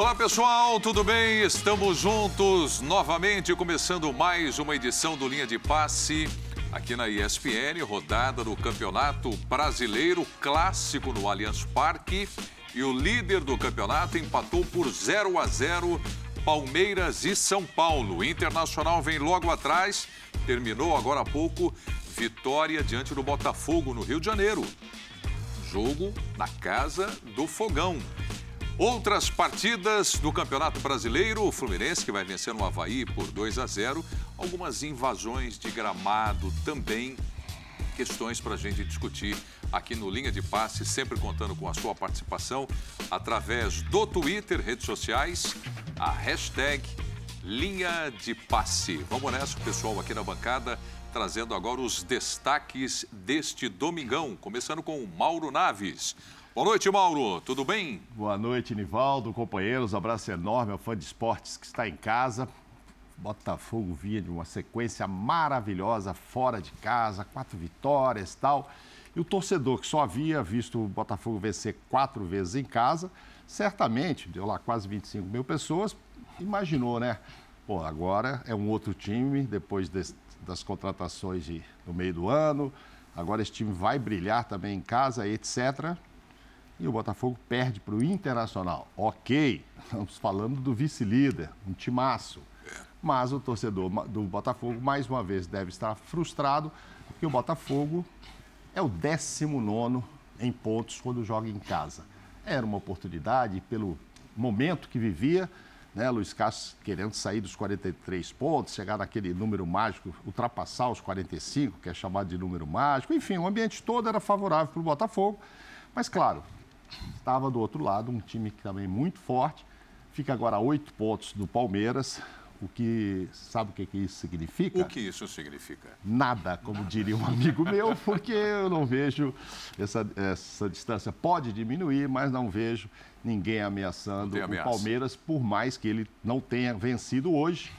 Olá pessoal, tudo bem? Estamos juntos novamente, começando mais uma edição do Linha de Passe aqui na ESPN, rodada do Campeonato Brasileiro Clássico no Allianz Parque. E o líder do campeonato empatou por 0 a 0 Palmeiras e São Paulo. O Internacional vem logo atrás, terminou agora há pouco, vitória diante do Botafogo no Rio de Janeiro. Jogo na casa do Fogão. Outras partidas do Campeonato Brasileiro, o Fluminense que vai vencer no Havaí por 2 a 0. Algumas invasões de gramado também. Questões para a gente discutir aqui no Linha de Passe, sempre contando com a sua participação através do Twitter, redes sociais, a hashtag Linha de Passe. Vamos nessa, pessoal, aqui na bancada, trazendo agora os destaques deste domingão, começando com o Mauro Naves. Boa noite, Mauro. Tudo bem? Boa noite, Nivaldo, companheiros. abraço enorme ao fã de esportes que está em casa. Botafogo vinha de uma sequência maravilhosa fora de casa, quatro vitórias e tal. E o torcedor que só havia visto o Botafogo vencer quatro vezes em casa, certamente, deu lá quase 25 mil pessoas, imaginou, né? Pô, agora é um outro time, depois das contratações de, no meio do ano, agora esse time vai brilhar também em casa, etc e o Botafogo perde para o Internacional. Ok, estamos falando do vice-líder, um timaço. Mas o torcedor do Botafogo, mais uma vez, deve estar frustrado, porque o Botafogo é o 19 em pontos quando joga em casa. Era uma oportunidade, pelo momento que vivia, né, Luiz Castro querendo sair dos 43 pontos, chegar naquele número mágico, ultrapassar os 45, que é chamado de número mágico. Enfim, o ambiente todo era favorável para o Botafogo. Mas, claro, estava do outro lado um time que também muito forte. Fica agora a oito pontos do Palmeiras. O que sabe o que, que isso significa? O que isso significa? Nada, como diria um amigo meu, porque eu não vejo essa, essa distância pode diminuir, mas não vejo ninguém ameaçando o Palmeiras, por mais que ele não tenha vencido hoje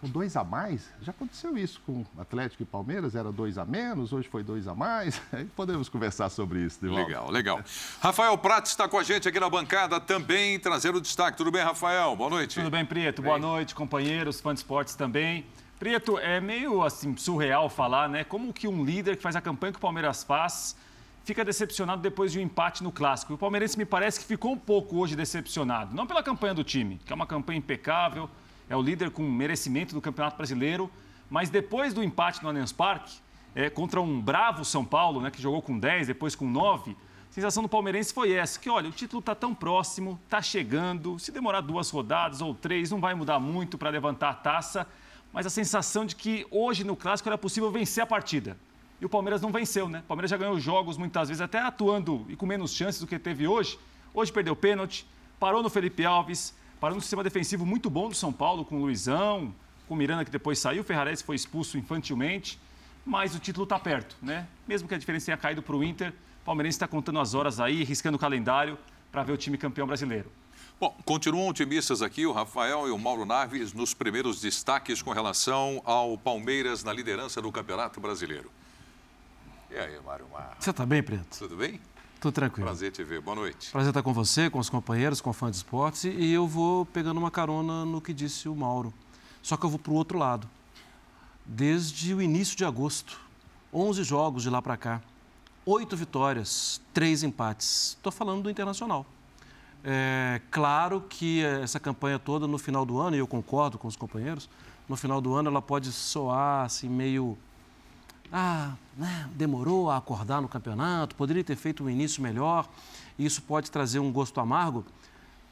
com dois a mais. Já aconteceu isso com Atlético e Palmeiras, era dois a menos, hoje foi dois a mais. Aí podemos conversar sobre isso, Divaldo. Legal, legal. Rafael Prates está com a gente aqui na bancada também, trazendo destaque. Tudo bem, Rafael? Boa noite. Tudo bem, Prieto. Boa noite, companheiros, fãs de esportes também. Prieto, é meio assim surreal falar, né? Como que um líder que faz a campanha que o Palmeiras faz fica decepcionado depois de um empate no clássico. O palmeirense me parece que ficou um pouco hoje decepcionado, não pela campanha do time, que é uma campanha impecável, é o líder com merecimento do Campeonato Brasileiro, mas depois do empate no Allianz Parque, é, contra um bravo São Paulo, né, que jogou com 10, depois com 9, a sensação do palmeirense foi essa, que olha, o título está tão próximo, está chegando, se demorar duas rodadas ou três, não vai mudar muito para levantar a taça, mas a sensação de que hoje no Clássico era possível vencer a partida. E o Palmeiras não venceu, né? O Palmeiras já ganhou jogos muitas vezes, até atuando e com menos chances do que teve hoje. Hoje perdeu pênalti, parou no Felipe Alves, para um sistema defensivo muito bom do São Paulo, com o Luizão, com o Miranda que depois saiu, o Ferrarese foi expulso infantilmente, mas o título está perto, né? Mesmo que a diferença tenha caído para o Inter, o Palmeirense está contando as horas aí, riscando o calendário para ver o time campeão brasileiro. Bom, continuam otimistas aqui o Rafael e o Mauro Naves nos primeiros destaques com relação ao Palmeiras na liderança do Campeonato Brasileiro. E aí, Mário Mar? Você está bem, Preto? Tudo bem? Tudo tranquilo. Prazer te ver. Boa noite. Prazer estar com você, com os companheiros, com o fã de esportes. E eu vou pegando uma carona no que disse o Mauro. Só que eu vou para o outro lado. Desde o início de agosto, 11 jogos de lá para cá, oito vitórias, três empates. Estou falando do Internacional. É claro que essa campanha toda no final do ano, e eu concordo com os companheiros, no final do ano ela pode soar assim meio ah, né, demorou a acordar no campeonato, poderia ter feito um início melhor, e isso pode trazer um gosto amargo,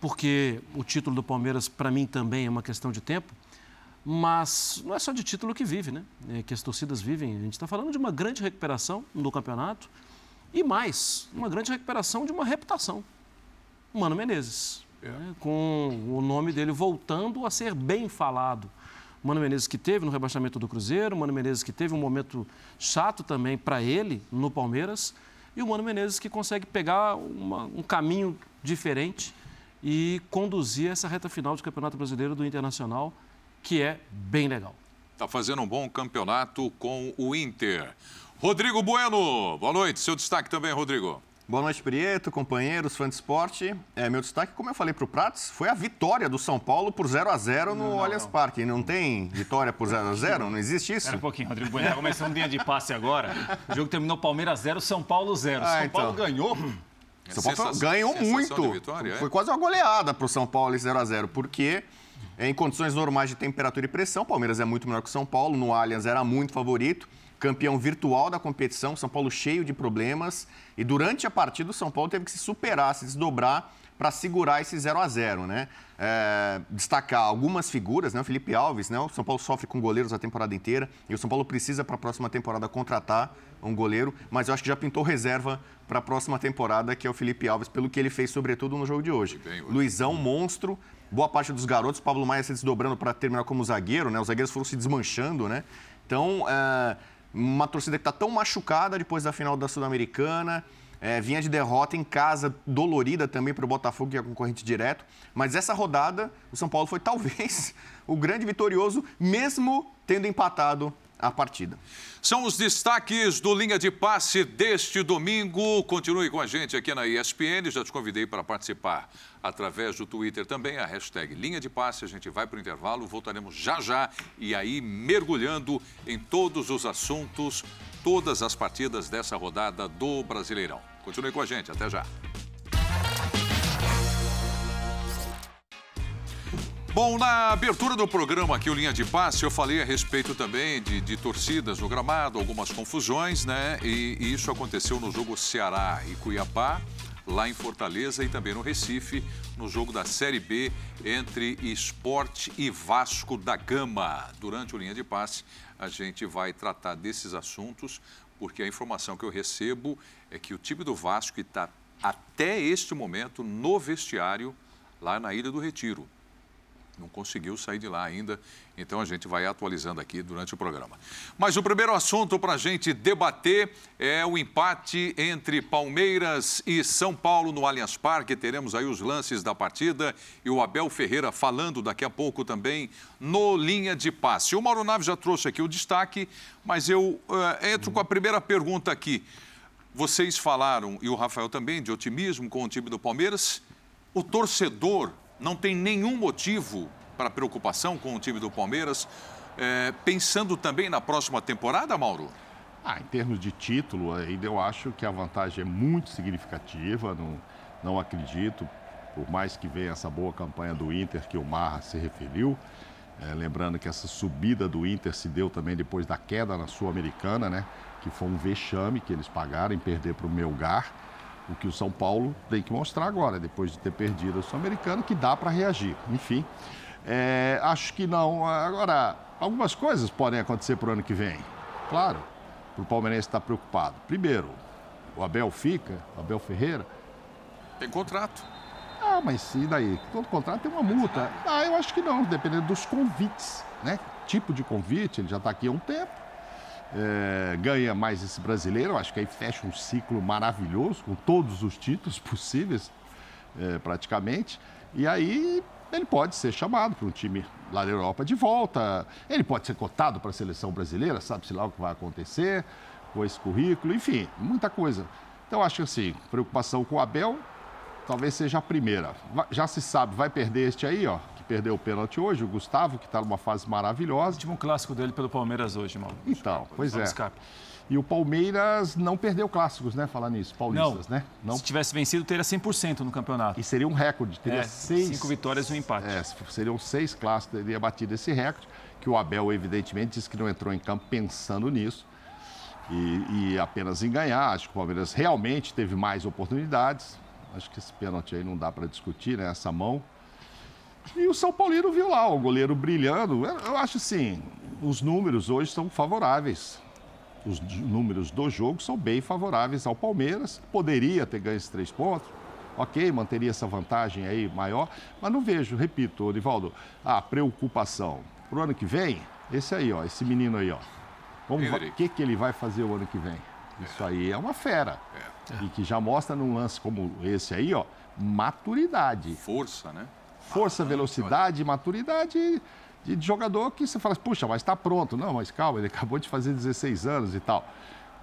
porque o título do Palmeiras, para mim, também é uma questão de tempo, mas não é só de título que vive, né? É que as torcidas vivem. A gente está falando de uma grande recuperação do campeonato e mais, uma grande recuperação de uma reputação. Mano Menezes, é. né? com o nome dele voltando a ser bem falado. Mano Menezes que teve no rebaixamento do Cruzeiro, Mano Menezes que teve um momento chato também para ele no Palmeiras, e o Mano Menezes que consegue pegar uma, um caminho diferente e conduzir essa reta final do Campeonato Brasileiro do Internacional, que é bem legal. Está fazendo um bom campeonato com o Inter. Rodrigo Bueno, boa noite. Seu destaque também, Rodrigo. Boa noite, Prieto, companheiros, fãs de esporte. É, meu destaque, como eu falei para o Pratos, foi a vitória do São Paulo por 0 a 0 no não, Allianz Parque. Não tem vitória por 0 a 0 Não existe isso? Espera um pouquinho, Rodrigo Bueno. Tá começando um dia de passe agora. O jogo terminou Palmeiras 0, São Paulo 0. Ah, São então. Paulo ganhou. São Paulo Sensação, ganhou muito. Vitória, é? Foi quase uma goleada para o São Paulo em 0 a 0 porque em condições normais de temperatura e pressão, o Palmeiras é muito melhor que o São Paulo. No Allianz era muito favorito campeão virtual da competição, São Paulo cheio de problemas. E durante a partida, o São Paulo teve que se superar, se desdobrar para segurar esse 0 a 0 né? É, destacar algumas figuras, né? O Felipe Alves, né? O São Paulo sofre com goleiros a temporada inteira e o São Paulo precisa para a próxima temporada contratar um goleiro, mas eu acho que já pintou reserva para a próxima temporada, que é o Felipe Alves, pelo que ele fez, sobretudo, no jogo de hoje. Bem, Luizão, monstro. Boa parte dos garotos, Pablo Maia se desdobrando para terminar como zagueiro, né? Os zagueiros foram se desmanchando, né? Então, é, uma torcida que está tão machucada depois da final da Sul-Americana. É, vinha de derrota em casa, dolorida também para o Botafogo, que é concorrente direto. Mas essa rodada, o São Paulo foi talvez o grande vitorioso, mesmo tendo empatado a partida. São os destaques do Linha de Passe deste domingo. Continue com a gente aqui na ESPN. Já te convidei para participar através do Twitter também, a hashtag Linha de Passe. A gente vai para o intervalo, voltaremos já já e aí mergulhando em todos os assuntos, todas as partidas dessa rodada do Brasileirão. Continue com a gente, até já. Bom, na abertura do programa aqui, o Linha de Passe, eu falei a respeito também de, de torcidas no gramado, algumas confusões, né? E, e, isso aconteceu no jogo Ceará e Cuiabá, lá em Fortaleza e também no Recife, no jogo da Série B entre Esporte e Vasco da Gama. Durante o Linha de Passe, a gente vai tratar desses assuntos, porque a informação que eu recebo é que o time do Vasco está até este momento no vestiário lá na Ilha do Retiro não conseguiu sair de lá ainda, então a gente vai atualizando aqui durante o programa. Mas o primeiro assunto para a gente debater é o empate entre Palmeiras e São Paulo no Allianz Parque. Teremos aí os lances da partida e o Abel Ferreira falando daqui a pouco também no linha de passe. O Mauro Naves já trouxe aqui o destaque, mas eu uh, entro com a primeira pergunta aqui. Vocês falaram, e o Rafael também, de otimismo com o time do Palmeiras. O torcedor não tem nenhum motivo para preocupação com o time do Palmeiras, é, pensando também na próxima temporada, Mauro? Ah, em termos de título, ainda eu acho que a vantagem é muito significativa. Não, não acredito, por mais que venha essa boa campanha do Inter que o Marra se referiu. É, lembrando que essa subida do Inter se deu também depois da queda na Sul-Americana, né? Que foi um vexame que eles pagaram em perder para o Melgar. O que o São Paulo tem que mostrar agora, depois de ter perdido o Sul-Americano, que dá para reagir. Enfim, é, acho que não. Agora, algumas coisas podem acontecer para o ano que vem. Claro, para o palmeirense estar preocupado. Primeiro, o Abel fica, o Abel Ferreira. Tem contrato. Ah, mas e daí? Todo contrato tem uma multa. Ah, eu acho que não, dependendo dos convites, né? Tipo de convite, ele já está aqui há um tempo é, ganha mais esse brasileiro, acho que aí fecha um ciclo maravilhoso, com todos os títulos possíveis, é, praticamente. E aí ele pode ser chamado para um time lá da Europa de volta, ele pode ser cotado para a seleção brasileira, sabe-se lá o que vai acontecer com esse currículo, enfim, muita coisa. Então, acho que assim, preocupação com o Abel talvez seja a primeira. Já se sabe, vai perder este aí, ó, perdeu o pênalti hoje, o Gustavo, que está numa fase maravilhosa. O último clássico dele pelo Palmeiras hoje, Mauro. Então, pois é. E o Palmeiras não perdeu clássicos, né? Falar nisso, paulistas, não. né? Não. Se tivesse vencido, teria 100% no campeonato. E seria um recorde, teria é, seis... Cinco vitórias e um empate. É, seriam seis clássicos, teria batido esse recorde, que o Abel, evidentemente, disse que não entrou em campo pensando nisso. E, e apenas em ganhar. Acho que o Palmeiras realmente teve mais oportunidades. Acho que esse pênalti aí não dá para discutir, né? Essa mão. E o São Paulino viu lá o goleiro brilhando. Eu acho assim, os números hoje são favoráveis. Os números do jogo são bem favoráveis ao Palmeiras. Poderia ter ganho esses três pontos. Ok, manteria essa vantagem aí maior. Mas não vejo, repito, Onivaldo, a preocupação. Para o ano que vem, esse aí, ó, esse menino aí, ó. O que, que ele vai fazer o ano que vem? Isso aí é uma fera. É. E que já mostra num lance como esse aí, ó, maturidade. Força, né? Força, velocidade, maturidade de, jogador que você fala, puxa, mas está pronto. Não, mas calma, ele acabou de fazer 16 anos e tal.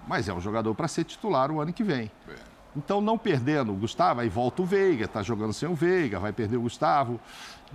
Mas é um jogador para ser titular o ano que vem. É. Então, não perdendo o Gustavo, aí volta o Veiga, está jogando sem o Veiga, vai perder o Gustavo.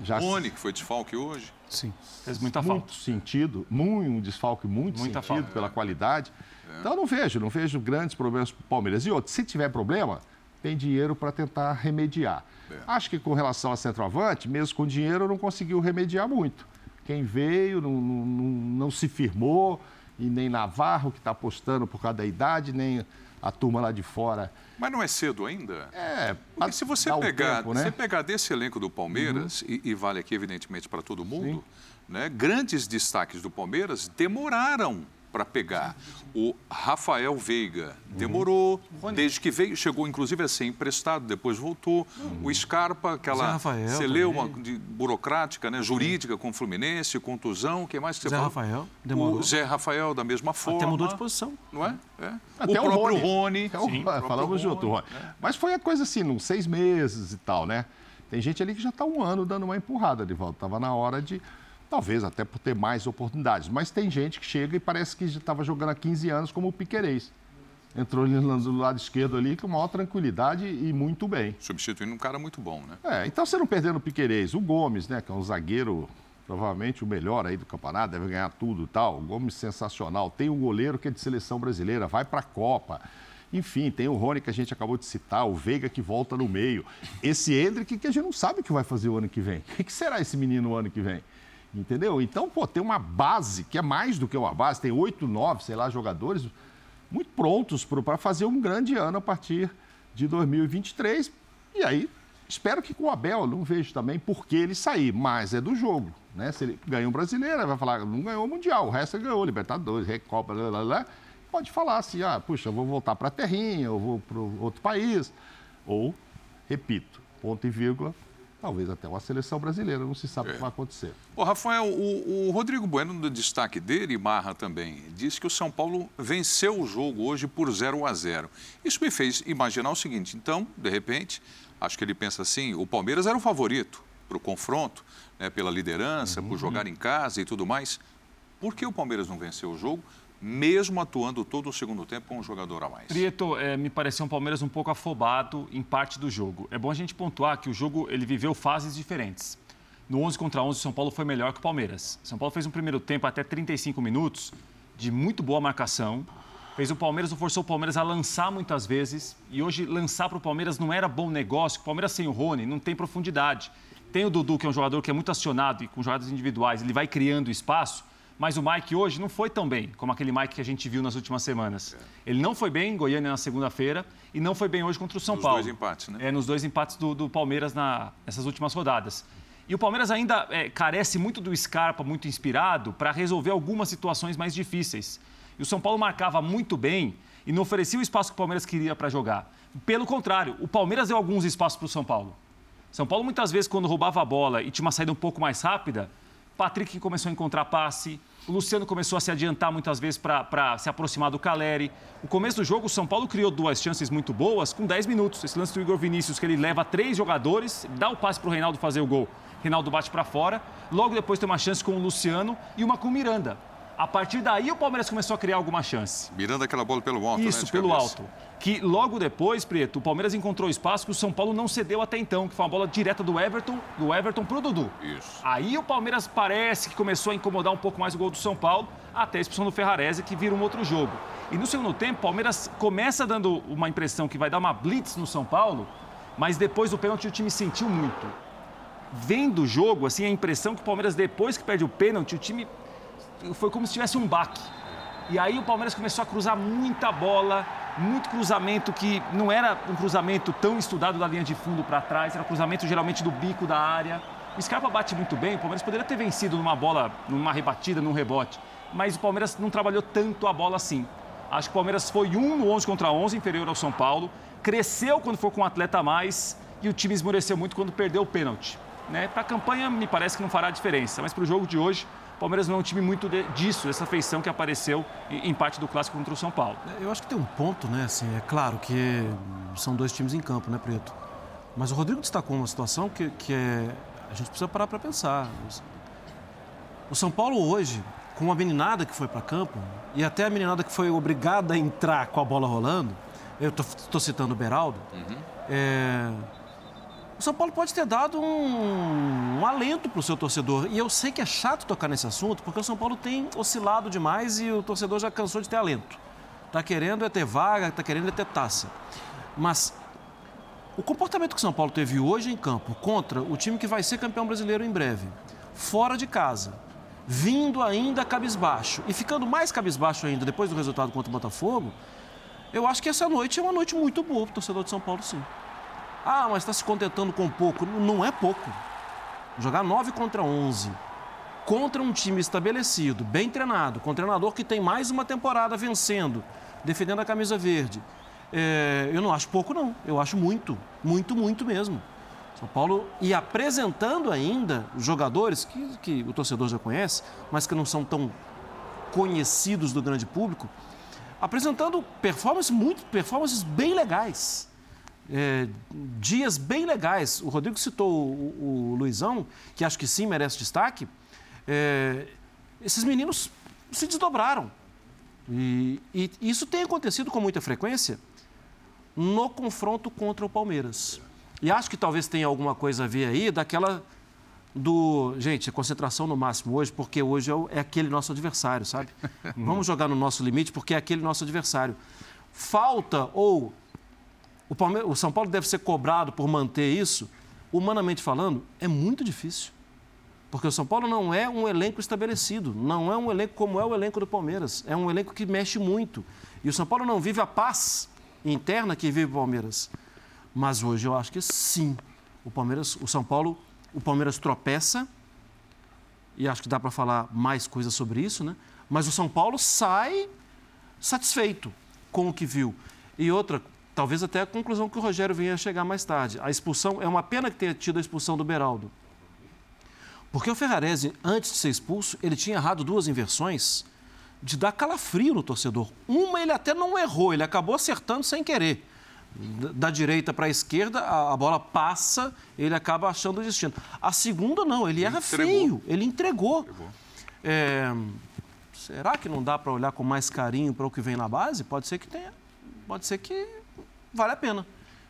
Já... Rony, que foi desfalque hoje. Sim, fez muita muito falta. Muito sentido, muito, um desfalque muito muita sentido falta, pela é. qualidade. É. Então, não vejo, não vejo grandes problemas para o Palmeiras. E outro, se tiver problema, tem dinheiro para tentar remediar. É. Acho que com relação a centroavante, mesmo com dinheiro, não conseguiu remediar muito. Quem veio não, não, não se firmou, e nem Navarro, que está apostando por causa da idade, nem a turma lá de fora. Mas não é cedo ainda? É. Porque se você pegar, tempo, né? você pegar desse elenco do Palmeiras, uhum. e, e, vale aqui, evidentemente, para todo mundo, né, grandes destaques do Palmeiras demoraram para pegar. O Rafael Veiga demorou, uhum. desde que veio, chegou inclusive a ser emprestado, depois voltou. Uhum. O Scarpa, aquela celeuma de, burocrática, né, jurídica com o Fluminense, contusão, o que mais que você Zé fala? Rafael, demorou. O Zé Rafael, da mesma forma. Até mudou de posição. Não é? é. Até o, o próprio Rony. Rony. O, Sim, falamos junto, Rony. É. Mas foi a coisa assim, uns seis meses e tal, né? Tem gente ali que já está um ano dando uma empurrada de volta. Estava na hora de Talvez até por ter mais oportunidades. Mas tem gente que chega e parece que já estava jogando há 15 anos como o Piquerez. Entrou do lado esquerdo ali com maior tranquilidade e muito bem. Substituindo um cara muito bom, né? É, então você não perdendo o Piquerez. O Gomes, né, que é um zagueiro provavelmente o melhor aí do campeonato, deve ganhar tudo e tal. O Gomes sensacional. Tem um goleiro que é de seleção brasileira, vai para a Copa. Enfim, tem o Rony que a gente acabou de citar, o Veiga que volta no meio. Esse Hendrick que a gente não sabe o que vai fazer o ano que vem. O que será esse menino o ano que vem? Entendeu? Então, pô, tem uma base, que é mais do que uma base, tem oito, nove, sei lá, jogadores muito prontos para fazer um grande ano a partir de 2023. E aí, espero que com o Abel, não vejo também por que ele sair, mas é do jogo. Né? Se ele ganhou um brasileiro, vai falar, não ganhou o Mundial, o resto ganhou, Libertadores, Recopa, blá, blá, blá. Pode falar assim, ah, puxa, eu vou voltar para a terrinha, eu vou para outro país. Ou, repito, ponto e vírgula, talvez até uma seleção brasileira, não se sabe é. o que vai acontecer. Ô, Rafael, o, o, Rodrigo Bueno, no destaque dele, e Marra também, disse que o São Paulo venceu o jogo hoje por 0 a 0. Isso me fez imaginar o seguinte, então, de repente, acho que ele pensa assim, o Palmeiras era o favorito para o confronto, né, pela liderança, uhum. por jogar em casa e tudo mais. Por que o Palmeiras não venceu o jogo? Mesmo atuando todo o segundo tempo com um jogador a mais. Prieto, é, me pareceu um Palmeiras um pouco afobado em parte do jogo. É bom a gente pontuar que o jogo ele viveu fases diferentes. No 11 contra 11, o São Paulo foi melhor que o Palmeiras. São Paulo fez um primeiro tempo até 35 minutos de muito boa marcação. Fez o Palmeiras, forçou o Palmeiras a lançar muitas vezes. E hoje, lançar para o Palmeiras não era bom negócio. O Palmeiras sem o Rony não tem profundidade. Tem o Dudu, que é um jogador que é muito acionado e com jogadas individuais, ele vai criando espaço. Mas o Mike hoje não foi tão bem como aquele Mike que a gente viu nas últimas semanas. É. Ele não foi bem em Goiânia na segunda-feira e não foi bem hoje contra o São nos Paulo. Nos dois empates, né? É, nos dois empates do, do Palmeiras na, nessas últimas rodadas. E o Palmeiras ainda é, carece muito do Scarpa, muito inspirado, para resolver algumas situações mais difíceis. E o São Paulo marcava muito bem e não oferecia o espaço que o Palmeiras queria para jogar. Pelo contrário, o Palmeiras deu alguns espaços para o São Paulo. São Paulo, muitas vezes, quando roubava a bola e tinha uma saída um pouco mais rápida, Patrick começou a encontrar passe, o Luciano começou a se adiantar muitas vezes para se aproximar do Caleri. No começo do jogo, o São Paulo criou duas chances muito boas com 10 minutos. Esse lance do Igor Vinícius, que ele leva três jogadores, dá o passe para o Reinaldo fazer o gol. Reinaldo bate para fora. Logo depois tem uma chance com o Luciano e uma com o Miranda. A partir daí o Palmeiras começou a criar alguma chance. Mirando aquela bola pelo alto, Isso, né, pelo alto. Que logo depois, Preto, o Palmeiras encontrou espaço que o São Paulo não cedeu até então, que foi uma bola direta do Everton, do Everton pro Dudu. Isso. Aí o Palmeiras parece que começou a incomodar um pouco mais o gol do São Paulo, até a expulsão do Ferrarese, que vira um outro jogo. E no segundo tempo, o Palmeiras começa dando uma impressão que vai dar uma blitz no São Paulo, mas depois do pênalti o time sentiu muito. Vendo o jogo, assim, a impressão que o Palmeiras, depois que perde o pênalti, o time foi como se tivesse um baque. E aí o Palmeiras começou a cruzar muita bola, muito cruzamento que não era um cruzamento tão estudado da linha de fundo para trás, era um cruzamento geralmente do bico da área. O Scarpa bate muito bem, o Palmeiras poderia ter vencido numa bola, numa rebatida, num rebote, mas o Palmeiras não trabalhou tanto a bola assim. Acho que o Palmeiras foi um no 11 contra 11, inferior ao São Paulo, cresceu quando foi com um atleta a mais e o time esmoreceu muito quando perdeu o pênalti. Né? Para a campanha, me parece que não fará diferença, mas para o jogo de hoje, o Palmeiras não é um time muito de, disso, dessa feição que apareceu em, em, parte do clássico contra o São Paulo. Eu acho que tem um ponto, né? Assim, é claro que são dois times em campo, né, Preto? Mas o Rodrigo destacou uma situação que, que é, a gente precisa parar para pensar. O São Paulo hoje, com a meninada que foi para campo, e até a meninada que foi obrigada a entrar com a bola rolando, eu estou citando o Beraldo, uhum. é, o São Paulo pode ter dado um, um alento para o seu torcedor. E eu sei que é chato tocar nesse assunto, porque o São Paulo tem oscilado demais e o torcedor já cansou de ter alento. Está querendo é ter vaga, está querendo é ter taça. Mas o comportamento que o São Paulo teve hoje em campo contra o time que vai ser campeão brasileiro em breve, fora de casa, vindo ainda cabisbaixo e ficando mais cabisbaixo ainda depois do resultado contra o Botafogo, eu acho que essa noite é uma noite muito boa para o torcedor de São Paulo, sim. Ah, mas está se contentando com pouco. Não é pouco. Jogar 9 contra 11 contra um time estabelecido, bem treinado, com um treinador que tem mais uma temporada vencendo, defendendo a camisa verde. É, eu não acho pouco, não. Eu acho muito, muito, muito mesmo. São Paulo e apresentando ainda jogadores que, que o torcedor já conhece, mas que não são tão conhecidos do grande público, apresentando performances muito, performances bem legais. É, dias bem legais. O Rodrigo citou o, o, Luizão, que acho que sim merece destaque. É, esses meninos se desdobraram. E, e, isso tem acontecido com muita frequência no confronto contra o Palmeiras. E acho que talvez tenha alguma coisa a ver aí daquela do. Gente, concentração no máximo hoje, porque hoje é, o, é aquele nosso adversário, sabe? Vamos jogar no nosso limite, porque é aquele nosso adversário. Falta ou. O, Palmeiras, o São Paulo deve ser cobrado por manter isso, humanamente falando, é muito difícil. Porque o São Paulo não é um elenco estabelecido, não é um elenco como é o elenco do Palmeiras. É um elenco que mexe muito. E o São Paulo não vive a paz interna que vive o Palmeiras. Mas hoje eu acho que sim. O Palmeiras, o São Paulo o Palmeiras tropeça, e acho que dá para falar mais coisas sobre isso, né? Mas o São Paulo sai satisfeito com o que viu. E outra, talvez até a conclusão que o Rogério venha chegar mais tarde. A expulsão, é uma pena que tenha tido a expulsão do Beraldo. Porque o Ferrarese, antes de ser expulso, ele tinha errado duas inversões de dar calafrio no torcedor. Uma ele até não errou, ele acabou acertando sem querer da direita para a esquerda, a, bola passa, ele acaba achando o destino. A segunda, não, ele erra entregou. feio, ele entregou. entregou. É, será que não dá para olhar com mais carinho para o que vem na base? Pode ser que tenha, pode ser que vale a pena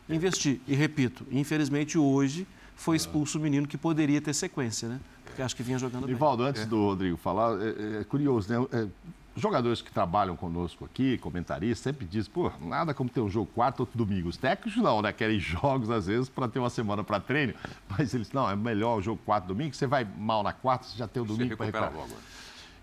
investir. E repito, infelizmente hoje foi expulso o menino que poderia ter sequência, né? Porque acho que vinha jogando Ivaldo, bem. antes é. do Rodrigo falar, é, é curioso, né? É, jogadores que trabalham conosco aqui, comentaristas, sempre dizem, pô, nada como ter um jogo quarto ou domingo. Os técnicos não, né? Querem jogos, às vezes, para ter uma semana para treino. Mas eles, não, é melhor o jogo quarto domingo, você vai mal na quarta, você já tem o domingo para recuperar. Logo.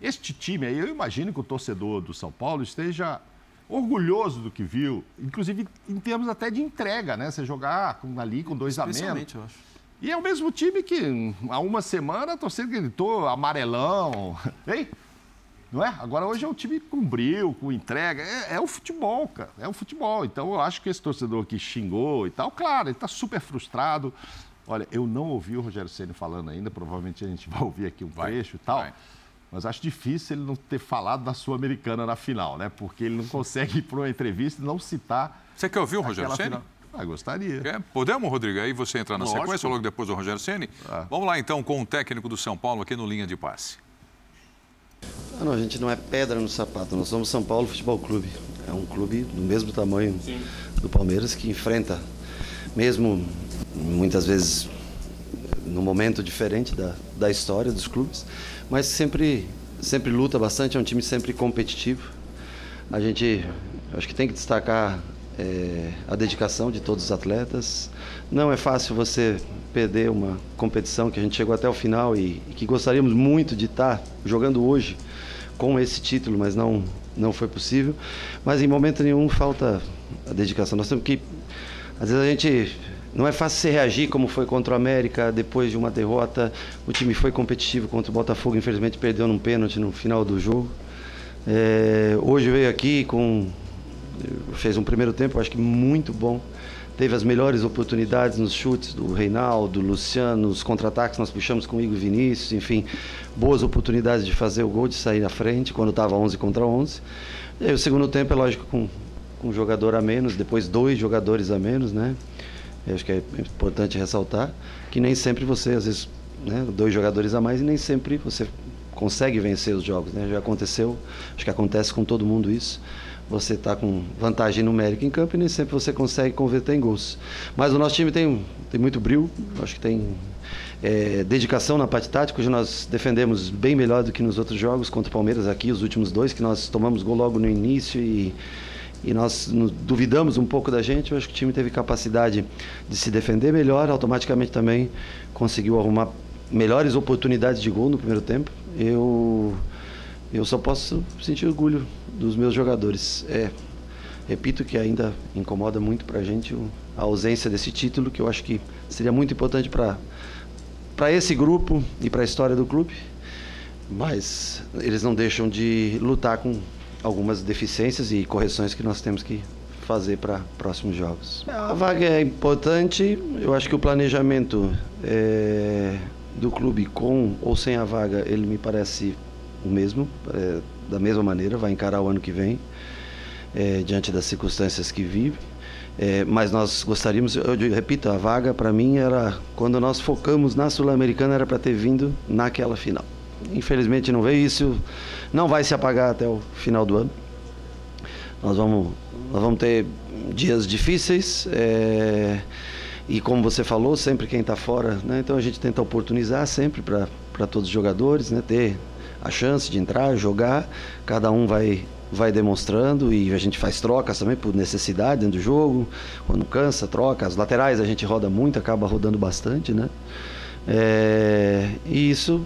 Este time aí, eu imagino que o torcedor do São Paulo esteja orgulhoso do que viu, inclusive em termos até de entrega, né? Você jogar ali com dois a menos. eu acho. E é o mesmo time que há uma semana a torcida gritou amarelão. Hein? Não é? Agora hoje é um time com brilho, com entrega. É, é, o futebol, cara. É o futebol. Então eu acho que esse torcedor que xingou e tal, claro, ele está super frustrado. Olha, eu não ouvi o Rogério Ceni falando ainda, provavelmente a gente vai ouvir aqui um vai, trecho e tal. Vai. Mas acho difícil ele não ter falado da Sul-Americana na final, né? Porque ele não consegue ir para uma entrevista e não citar. Você quer ouvir o Rogério Ceni? Ah, gostaria. Quer? Podemos, Rodrigo? Aí você entrar na Lógico. sequência logo depois do Rogério Ceni. Ah. Vamos lá então com o técnico do São Paulo aqui no linha de passe. Ah, não, a gente não é pedra no sapato, nós somos São Paulo Futebol Clube. É um clube do mesmo tamanho Sim. do Palmeiras que enfrenta, mesmo muitas vezes num momento diferente da, da história dos clubes, mas sempre, sempre luta bastante, é um time sempre competitivo. A gente acho que tem que destacar é, a dedicação de todos os atletas. Não é fácil você perder uma competição que a gente chegou até o final e, e que gostaríamos muito de estar jogando hoje com esse título, mas não, não foi possível. Mas em momento nenhum falta a dedicação. Nós temos que. Às vezes a gente. Não é fácil se reagir como foi contra o América depois de uma derrota. O time foi competitivo contra o Botafogo, infelizmente perdeu num pênalti no final do jogo. É, hoje veio aqui com. fez um primeiro tempo, acho que muito bom teve as melhores oportunidades nos chutes do Reinaldo, do Luciano, os contra-ataques nós puxamos com o Igor Vinícius, enfim, boas oportunidades de fazer o gol, de sair na frente, quando estava 11 contra 11. E aí o segundo tempo é lógico com, com um jogador a menos, depois dois jogadores a menos, né? Eu acho que é importante ressaltar que nem sempre você, às vezes, né, dois jogadores a mais e nem sempre você consegue vencer os jogos, né? Já aconteceu, acho que acontece com todo mundo isso você está com vantagem numérica em campo e nem sempre você consegue converter em gols. Mas o nosso time tem, tem muito brilho, acho que tem é, dedicação na parte tática. Hoje nós defendemos bem melhor do que nos outros jogos contra o Palmeiras aqui, os últimos dois, que nós tomamos gol logo no início e, e nós duvidamos um pouco da gente. Eu acho que o time teve capacidade de se defender melhor, automaticamente também conseguiu arrumar melhores oportunidades de gol no primeiro tempo. Eu, eu só posso sentir orgulho dos meus jogadores. É, repito que ainda incomoda muito para a gente a ausência desse título, que eu acho que seria muito importante para para esse grupo e para a história do clube, mas eles não deixam de lutar com algumas deficiências e correções que nós temos que fazer para próximos jogos. A vaga é importante, eu acho que o planejamento é, do clube com ou sem a vaga, ele me parece o mesmo, é, da mesma maneira, vai encarar o ano que vem, é, diante das circunstâncias que vive. É, mas nós gostaríamos, eu repito, a vaga para mim era, quando nós focamos na Sul-Americana, era para ter vindo naquela final. Infelizmente não veio isso, não vai se apagar até o final do ano. Nós vamos, nós vamos ter dias difíceis é, e, como você falou, sempre quem está fora, né? então a gente tenta oportunizar sempre para todos os jogadores, né? ter a chance de entrar, jogar, cada um vai vai demonstrando e a gente faz trocas também por necessidade dentro do jogo. Quando cansa, troca. As laterais a gente roda muito, acaba rodando bastante, né? É, e isso,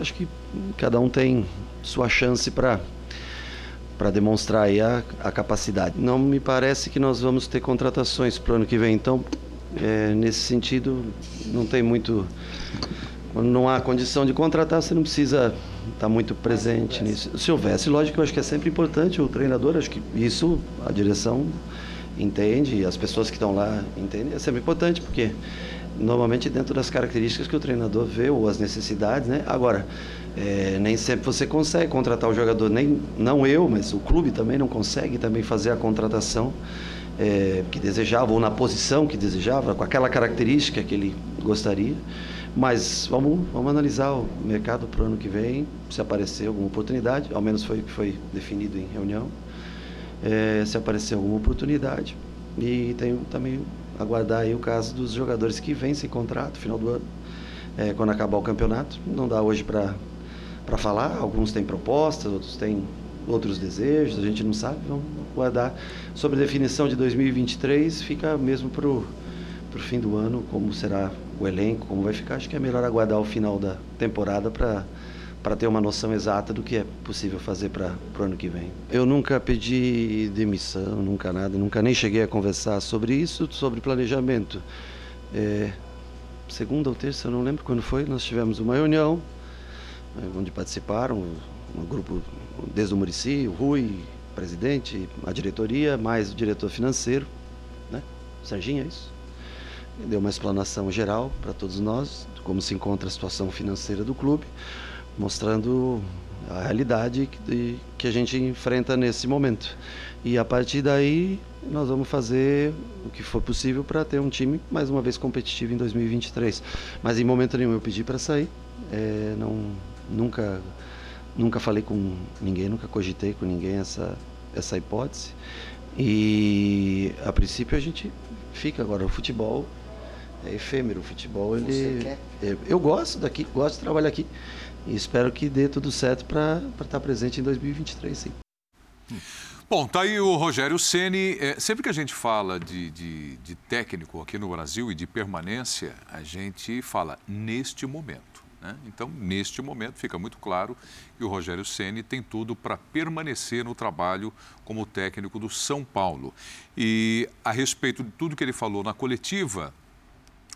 acho que cada um tem sua chance para para demonstrar aí a, a, capacidade. Não me parece que nós vamos ter contratações para o ano que vem, então é, nesse sentido não tem muito quando não há condição de contratar, você não precisa estar muito presente nisso. Se houvesse, lógico, eu acho que é sempre importante o treinador, acho que isso a direção entende, as pessoas que estão lá entendem, é sempre importante, porque normalmente dentro das características que o treinador vê ou as necessidades, né? Agora, é, nem sempre você consegue contratar o jogador, nem não eu, mas o clube também não consegue também fazer a contratação é, que desejava ou na posição que desejava, com aquela característica que ele gostaria. Mas vamos, vamos analisar o mercado para o ano que vem, se aparecer alguma oportunidade, ao menos foi o que foi definido em reunião. É, se aparecer alguma oportunidade. E tem também aguardar aí o caso dos jogadores que vencem contrato final do ano, é, quando acabar o campeonato. Não dá hoje para falar, alguns têm propostas, outros têm outros desejos, a gente não sabe, vamos aguardar. Sobre a definição de 2023, fica mesmo para o fim do ano, como será o elenco, como vai ficar, acho que é melhor aguardar o final da temporada para para ter uma noção exata do que é possível fazer para o ano que vem. Eu nunca pedi demissão, nunca nada, nunca nem cheguei a conversar sobre isso, sobre planejamento. É, segunda ou terça, eu não lembro quando foi, nós tivemos uma reunião é, onde participaram um grupo desde o Murici, o Rui, presidente, a diretoria, mais o diretor financeiro, né? Serginho, é isso? deu uma explanação geral para todos nós, como se encontra a situação financeira do clube, mostrando a realidade que, que a gente enfrenta nesse momento. E a partir daí, nós vamos fazer o que for possível para ter um time mais uma vez competitivo em 2023. Mas em momento nenhum eu pedi para sair, é, não, nunca, nunca falei com ninguém, nunca cogitei com ninguém essa, essa hipótese. E a princípio a gente fica agora. O futebol é efêmero. O futebol, ele. É, eu gosto daqui, gosto de trabalhar aqui. E espero que dê tudo certo para estar presente em 2023, sim. Bom, tá aí o Rogério Ceni. É, sempre que a gente fala de, de, de técnico aqui no Brasil e de permanência, a gente fala neste momento. Né? Então, neste momento, fica muito claro que o Rogério Ceni tem tudo para permanecer no trabalho como técnico do São Paulo. E a respeito de tudo que ele falou na coletiva,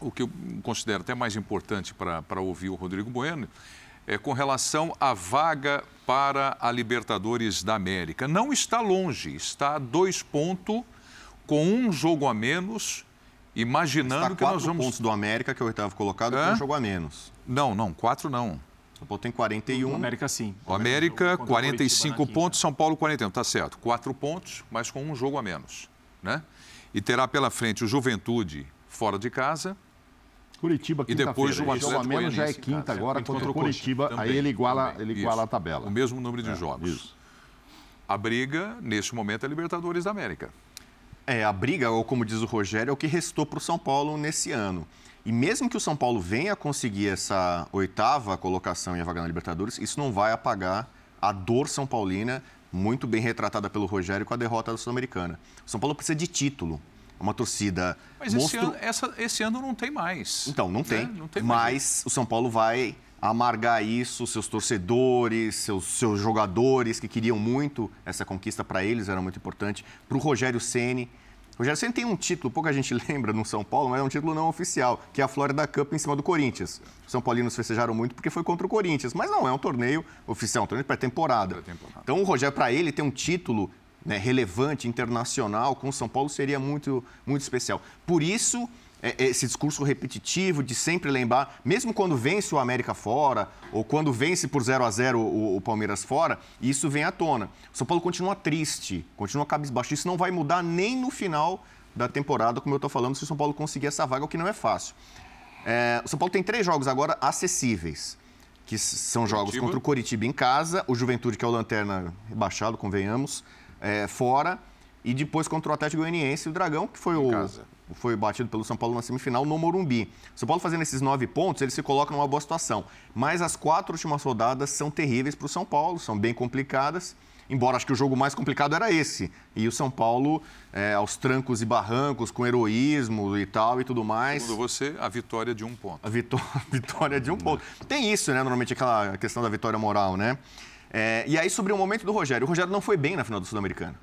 o que eu considero até mais importante para ouvir o Rodrigo Bueno é com relação à vaga para a Libertadores da América. Não está longe, está a dois pontos, com um jogo a menos, imaginando que nós vamos. pontos do América, que é o oitavo colocado, é? com um jogo a menos. Não, não, quatro não. São Paulo tem 41. O América sim. O América, 45 pontos, São Paulo 41, tá certo. Quatro pontos, mas com um jogo a menos, né? E terá pela frente o Juventude fora de casa, Curitiba, E depois o Atlético menos já é quinta agora contra o Curitiba, aí ele iguala, ele iguala a tabela. O mesmo número de é, jogos. Isso. a briga, neste momento, é Libertadores da América. É, a briga, ou como diz o Rogério, é o que restou para o São Paulo nesse ano. E mesmo que o São Paulo venha conseguir essa oitava colocação em a vaga na Libertadores, isso não vai apagar a dor são paulina, muito bem retratada pelo Rogério com a derrota da Sul-Americana. O São Paulo precisa de título. Uma torcida. Mas esse, ano, essa, esse ano não tem mais. Então, não tem. Né? Não tem mas mais. o São Paulo vai amargar isso, seus torcedores, seus, seus jogadores que queriam muito essa conquista para eles, era muito importante. Para o Rogério Ceni Rogério Senna tem um título, pouca gente lembra no São Paulo, mas é um título não oficial, que é a Florida Cup em cima do Corinthians. Os São Paulinos festejaram muito porque foi contra o Corinthians, mas não é um torneio oficial, é um torneio pré-temporada. Pré então o Rogério, para ele, ter um título né, relevante, internacional, com o São Paulo seria muito, muito especial. Por isso é, esse discurso repetitivo de sempre lembrar, mesmo quando vence o América fora, ou quando vence por 0 a 0 o, o Palmeiras fora, isso vem à tona. O São Paulo continua triste, continua cabisbaixo. Isso não vai mudar nem no final da temporada, como eu estou falando, se o São Paulo conseguir essa vaga, o que não é fácil. É, o São Paulo tem três jogos agora acessíveis, que são jogos Curitiba. contra o Coritiba em casa, o Juventude, que é o Lanterna rebaixado, convenhamos, é, fora, e depois contra o Atlético Goianiense e o Dragão, que foi o, foi batido pelo São Paulo na semifinal no Morumbi. O São Paulo fazendo esses nove pontos, ele se coloca numa boa situação. Mas as quatro últimas rodadas são terríveis para o São Paulo, são bem complicadas. Embora acho que o jogo mais complicado era esse. E o São Paulo, é, aos trancos e barrancos, com heroísmo e tal e tudo mais. Segundo você, a vitória de um ponto. A, vitó a vitória de um ponto. Tem isso, né? Normalmente aquela questão da vitória moral, né? É, e aí, sobre o momento do Rogério. O Rogério não foi bem na final do Sul-Americano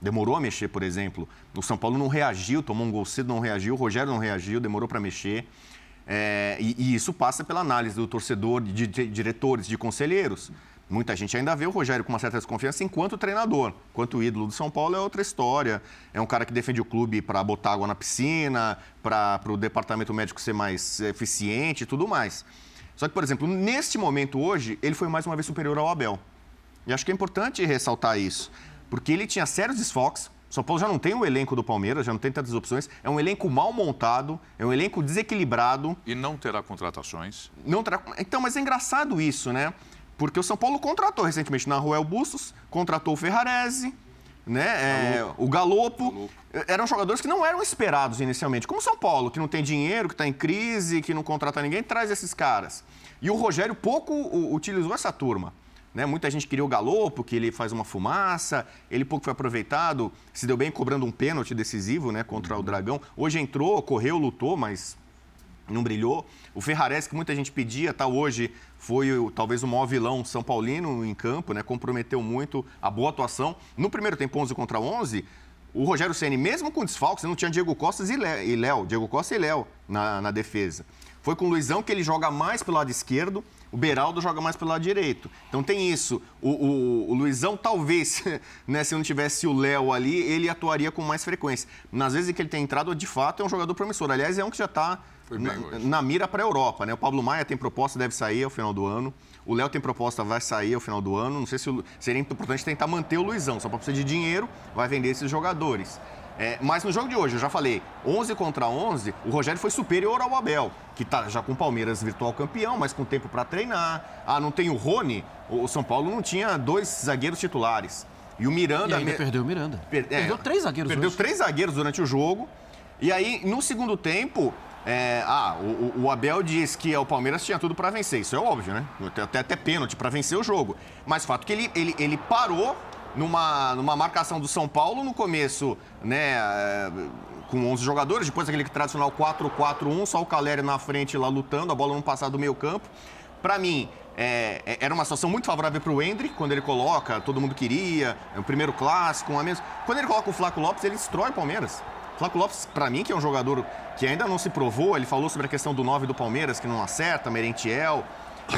demorou a mexer, por exemplo. O São Paulo não reagiu, tomou um gol cedo, não reagiu. O Rogério não reagiu, demorou para mexer. É, e, e, isso passa pela análise do torcedor, de, de, diretores, de conselheiros. Muita gente ainda vê o Rogério com uma certa desconfiança enquanto treinador. Enquanto ídolo do São Paulo é outra história. É um cara que defende o clube para botar água na piscina, para o departamento médico ser mais eficiente e tudo mais. Só que, por exemplo, neste momento hoje, ele foi mais uma vez superior ao Abel. E acho que é importante ressaltar isso porque ele tinha sérios desfoques. São Paulo já não tem o elenco do Palmeiras, já não tem tantas opções. É um elenco mal montado, é um elenco desequilibrado. E não terá contratações? Não terá. Então, mas é engraçado isso, né? Porque o São Paulo contratou recentemente na Ruel Bustos, contratou o Ferrarese, né? É, o Galopo. Galopo. Eram jogadores que não eram esperados inicialmente. Como o São Paulo, que não tem dinheiro, que está em crise, que não contrata ninguém, traz esses caras. E o Rogério pouco utilizou essa turma. Né? Muita gente queria o Galo, porque ele faz uma fumaça, ele pouco foi aproveitado, se deu bem cobrando um pênalti decisivo né, contra o Dragão. Hoje entrou, correu, lutou, mas não brilhou. O Ferrares, que muita gente pedia, tá, hoje foi talvez o maior vilão São Paulino em campo, né, comprometeu muito a boa atuação. No primeiro tempo, 11 contra 11, o Rogério Ceni mesmo com desfalques, não tinha Diego Costa e Léo, Diego Costa e Léo na, na defesa. Foi com o Luizão que ele joga mais pelo lado esquerdo, o Beraldo joga mais pelo lado direito. Então tem isso. O, o, o Luizão, talvez, né, se não tivesse o Léo ali, ele atuaria com mais frequência. Nas vezes que ele tem entrado, de fato, é um jogador promissor. Aliás, é um que já está na, na, mira para a Europa. Né? O Pablo Maia tem proposta, deve sair ao final do ano. O Léo tem proposta, vai sair ao final do ano. Não sei se seria importante tentar manter o Luizão. Só para precisar de dinheiro, vai vender esses jogadores. É, mas no jogo de hoje, eu já falei, 11 contra 11, o Rogério foi superior ao Abel, que está já com o Palmeiras virtual campeão, mas com tempo para treinar. Ah, não tem o Rony? O São Paulo não tinha dois zagueiros titulares. E o Miranda... E ainda me... perdeu o Miranda. Per... É, perdeu três zagueiros Perdeu hoje. três zagueiros durante o jogo. E aí, no segundo tempo, é, ah, o, o, Abel diz que o Palmeiras tinha tudo para vencer. Isso é óbvio, né? Até, até pênalti para vencer o jogo. Mas fato que ele, ele, ele parou numa, numa marcação do São Paulo no começo, né? É, com 11 jogadores, depois aquele tradicional 4-4-1, só o Caleri na frente lá lutando, a bola não passar do meio campo. Para mim, é, é, era uma situação muito favorável para o Hendrick, quando ele coloca, todo mundo queria, é o primeiro clássico, um a menos. Quando ele coloca o Flaco Lopes, ele destrói o Palmeiras. Flaco Lopes, para mim, que é um jogador que ainda não se provou, ele falou sobre a questão do 9 do Palmeiras, que não acerta, Merentiel.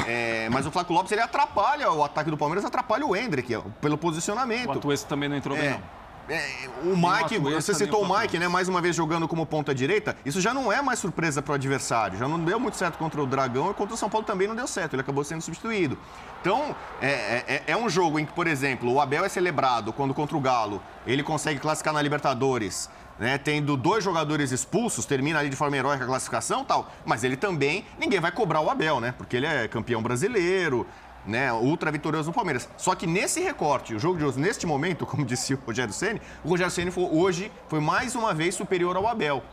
É, mas o Flávio Lopes ele atrapalha o ataque do Palmeiras, atrapalha o Hendrick pelo posicionamento. O Atuesta também não entrou é, bem, não. É, o Mike, você citou o Mike, né? Mais uma vez jogando como ponta direita. Isso já não é mais surpresa para o adversário. Já não deu muito certo contra o Dragão e contra o São Paulo também não deu certo. Ele acabou sendo substituído. Então, é, é, é um jogo em que, por exemplo, o Abel é celebrado quando contra o Galo ele consegue classificar na Libertadores né, tendo dois jogadores expulsos, termina ali de forma heróica a classificação tal, mas ele também, ninguém vai cobrar o Abel, né? Porque ele é campeão brasileiro, né, ultra vitorioso no Palmeiras. Só que nesse recorte, o jogo de hoje, neste momento, como disse o Rogério Ceni, o Rogério Ceni hoje foi mais uma vez superior ao Abel.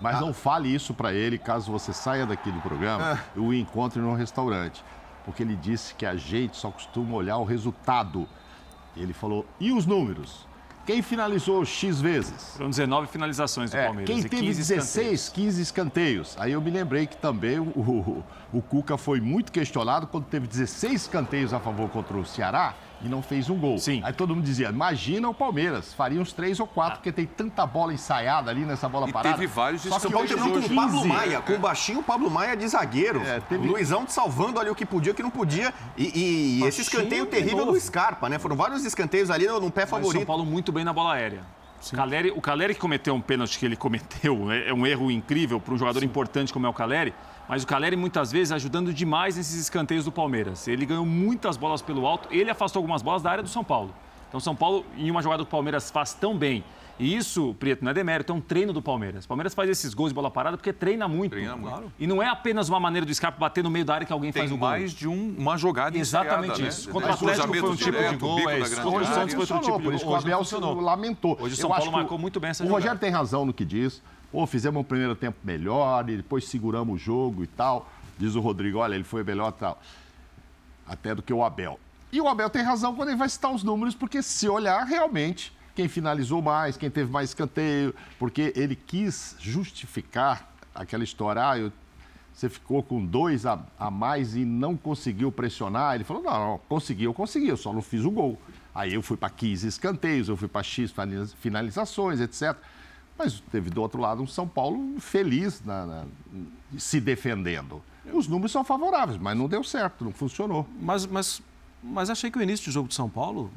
Mas ah. não fale isso para ele caso você saia daqui do programa ah. e o encontre num restaurante. Porque ele disse que a gente só costuma olhar o resultado. Ele falou, e os números? Quem finalizou X vezes? Foram 19 finalizações do é, Palmeiras. Quem teve 15 16, escanteios. 15 escanteios. Aí eu me lembrei que também o, o, o Cuca foi muito questionado quando teve 16 escanteios a favor contra o Ceará e não fez um gol. Sim. Aí todo mundo dizia, imagina o Palmeiras, faria uns três ou quatro, ah. porque tem tanta bola ensaiada ali nessa bola e parada. teve vários Só que hoje com o Pablo Maia, com o baixinho Pablo Maia de zagueiro. É, teve... O Luizão salvando ali o que podia, o que não podia. E, e esse escanteio terrível do Scarpa, né? Foram vários escanteios ali no, no pé favorito. São Paulo muito bem na bola aérea. Caleri, o Caleri que cometeu um pênalti que ele cometeu, é, é um erro incrível para um jogador Sim. importante como é o Caleri, mas o Caleri muitas vezes ajudando demais nesses escanteios do Palmeiras. Ele ganhou muitas bolas pelo alto, ele afastou algumas bolas da área do São Paulo. Então São Paulo, em uma jogada que o Palmeiras faz tão bem, e isso, Prieto, não é demérito, é um treino do Palmeiras. O Palmeiras faz esses gols de bola parada porque treina muito. Treina muito. Claro. E não é apenas uma maneira do Scarpa bater no meio da área que alguém Tem faz o gol. mais de um, uma jogada Exatamente ensaiada, isso. Né? Contra o Atlético foi um tipo de gol, é, contra o Santos foi outro tipo de gol. Que o Abel se lamentou. Hoje o São Paulo marcou muito bem essa o jogada. O Rogério tem razão no que diz. Pô, fizemos um primeiro tempo melhor e depois seguramos o jogo e tal. Diz o Rodrigo, olha, ele foi melhor tal. Até do que o Abel. E o Abel tem razão quando ele vai citar os números, porque se olhar realmente quem finalizou mais, quem teve mais escanteio, porque ele quis justificar aquela história, ah, eu, você ficou com dois a, a, mais e não conseguiu pressionar. Ele falou, não, não, consegui, eu consegui, eu só não fiz o gol. Aí eu fui para 15 escanteios, eu fui para X finalizações, etc. Mas teve do outro lado um São Paulo feliz na, na, se defendendo. Os números são favoráveis, mas não deu certo, não funcionou. Mas, mas, mas achei que o início do jogo de São Paulo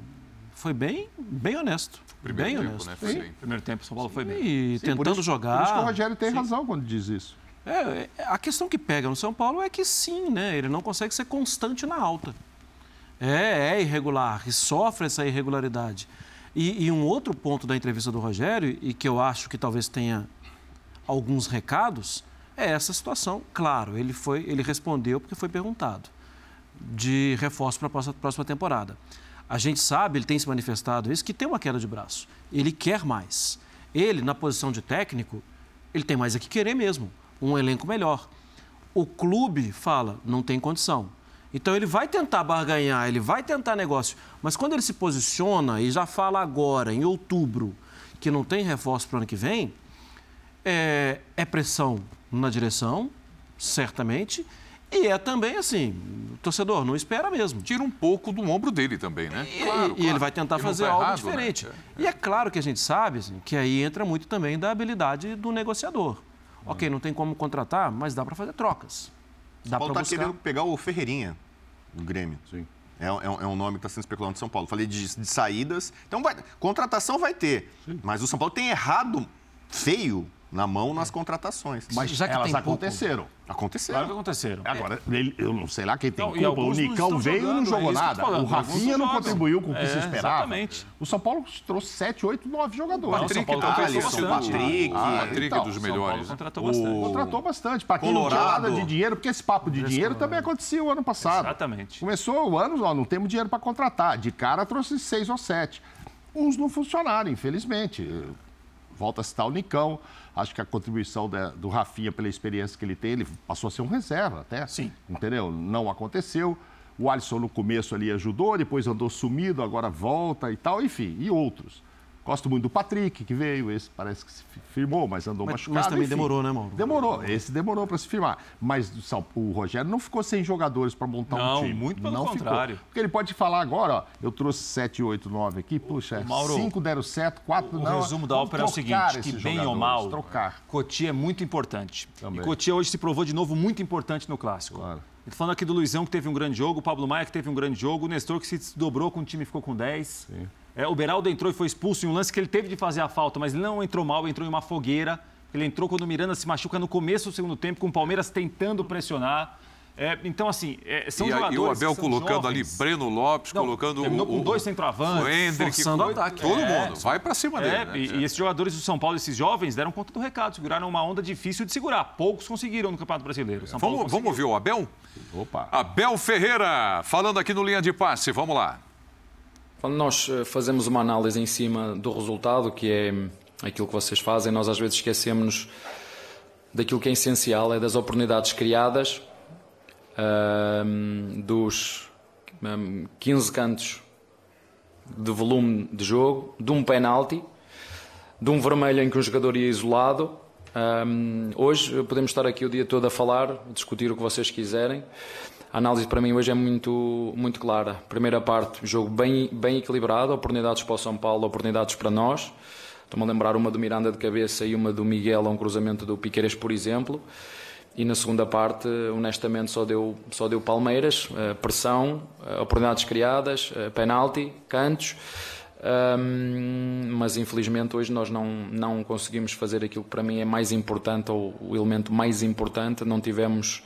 foi bem, bem honesto. Primeiro bem tempo, honesto. Né? Foi bem. Primeiro tempo, São Paulo foi bem. E Sim, tentando isso, jogar. Por isso que o Rogério tem sim. razão quando diz isso. É, é, a questão que pega no São Paulo é que sim, né? Ele não consegue ser constante na alta. É, é irregular e sofre essa irregularidade. E, e, um outro ponto da entrevista do Rogério, e que eu acho que talvez tenha alguns recados, é essa situação. Claro, ele, foi, ele respondeu porque foi perguntado de reforço para a próxima temporada. A gente sabe, ele tem se manifestado isso, que tem uma queda de braço. Ele quer mais. Ele, na posição de técnico, ele tem mais a que querer mesmo. Um elenco melhor. O clube fala, não tem condição. Então ele vai tentar barganhar, ele vai tentar negócio. Mas quando ele se posiciona e já fala agora, em outubro, que não tem reforço para o ano que vem, é, é pressão na direção, certamente, e é também assim, o torcedor não espera mesmo. Tira um pouco do ombro dele também, né? E, claro, e claro. ele vai tentar fazer tá algo errado, né? diferente. Né? É, é. E é claro que a gente sabe assim, que aí entra muito também da habilidade do negociador. Hum. Ok, não tem como contratar, mas dá para fazer trocas. Dá Paulo está querendo pegar o Ferreirinha do Grêmio. Sim. É, é, é, um nome que está sendo especulado no São Paulo. Falei de, de saídas. Então, vai, contratação vai ter. Sim. Mas o São Paulo tem errado feio na mão nas contratações. Mas já que elas aconteceram. Pouco. Aconteceram. Claro que aconteceram. Agora, ele, eu não sei lá quem tem então, culpa. O Nicão veio e não jogou é nada. O Rafinha não contribuiu com o que é, se esperava. Exatamente. O São Paulo trouxe 7, 8, 9 jogadores. O Patrick, São Paulo Alisson, Patrick. Ah, Patrick então, dos melhores. contratou bastante. O... Contratou bastante. Para quem Colorado. não tinha nada de dinheiro, porque esse papo de dinheiro também acontecia o ano passado. Exatamente. Começou o ano, ó, não temos dinheiro para contratar. De cara trouxe 6 ou 7. Uns não funcionaram, infelizmente. Volta a citar o Nicão. Acho que a contribuição da, do Rafinha, pela experiência que ele tem, ele passou a ser um reserva até. Sim. Entendeu? Não aconteceu. O Alisson no começo ali ajudou, depois andou sumido, agora volta e tal, enfim, e outros. Gosto muito do Patrick, que veio, esse parece que se firmou, mas andou mas, machucado. Mas também enfim. demorou, né, Mauro? Demorou, esse demorou para se firmar. Mas o Rogério não ficou sem jogadores para montar não, um time. muito pelo não contrário. Ficou. Porque ele pode falar agora, ó, eu trouxe 7, 8, 9 aqui, puxa, 5 deram certo, 4 não. O resumo da ópera é o seguinte, que bem ou mal, trocar. Cotia é muito importante. Também. E Cotia hoje se provou de novo muito importante no Clássico. Claro. Falando aqui do Luizão, que teve um grande jogo, o Pablo Maia, que teve um grande jogo, o Nestor, que se dobrou com o time e ficou com 10. Sim. É, o Beraldo entrou e foi expulso em um lance que ele teve de fazer a falta, mas ele não entrou mal, entrou em uma fogueira. Ele entrou quando o Miranda se machuca no começo do segundo tempo, com o Palmeiras tentando pressionar. É, então, assim, é, são e, jogadores. E o Abel colocando jovens. ali Breno Lopes, Não, colocando o, com dois centroavantes. O Hendrick, forçando o ataque. Todo é, mundo. Vai para cima dele. Né? E, e, esses jogadores do São Paulo, esses jovens, deram conta do recado. Seguraram uma onda difícil de segurar. Poucos conseguiram no Campeonato Brasileiro. São vamos, vamos ouvir o Abel? Opa. Abel Ferreira, falando aqui no Linha de Passe. Vamos lá. Quando nós eh, fazemos uma análise em cima do resultado, que é aquilo que vocês fazem, nós às vezes esquecemos daquilo que é essencial, é das oportunidades criadas dos um, 15 cantos de volume de jogo, de um penalti, de um vermelho em que um jogador ia isolado. Hoje podemos estar aqui o dia todo a falar, a discutir o que vocês quiserem. A análise para mim hoje é muito, muito clara. Primeira parte, jogo bem, bem equilibrado, oportunidades para o São Paulo, oportunidades para nós. Estou-me a lembrar uma do Miranda de cabeça e uma do Miguel a um cruzamento do Piqueires, por exemplo e na segunda parte, honestamente, só deu, só deu Palmeiras, uh, pressão, uh, oportunidades criadas, uh, penalti, cantos. Um, mas infelizmente hoje nós não, não conseguimos fazer aquilo que para mim é mais importante, ou o elemento mais importante. Não tivemos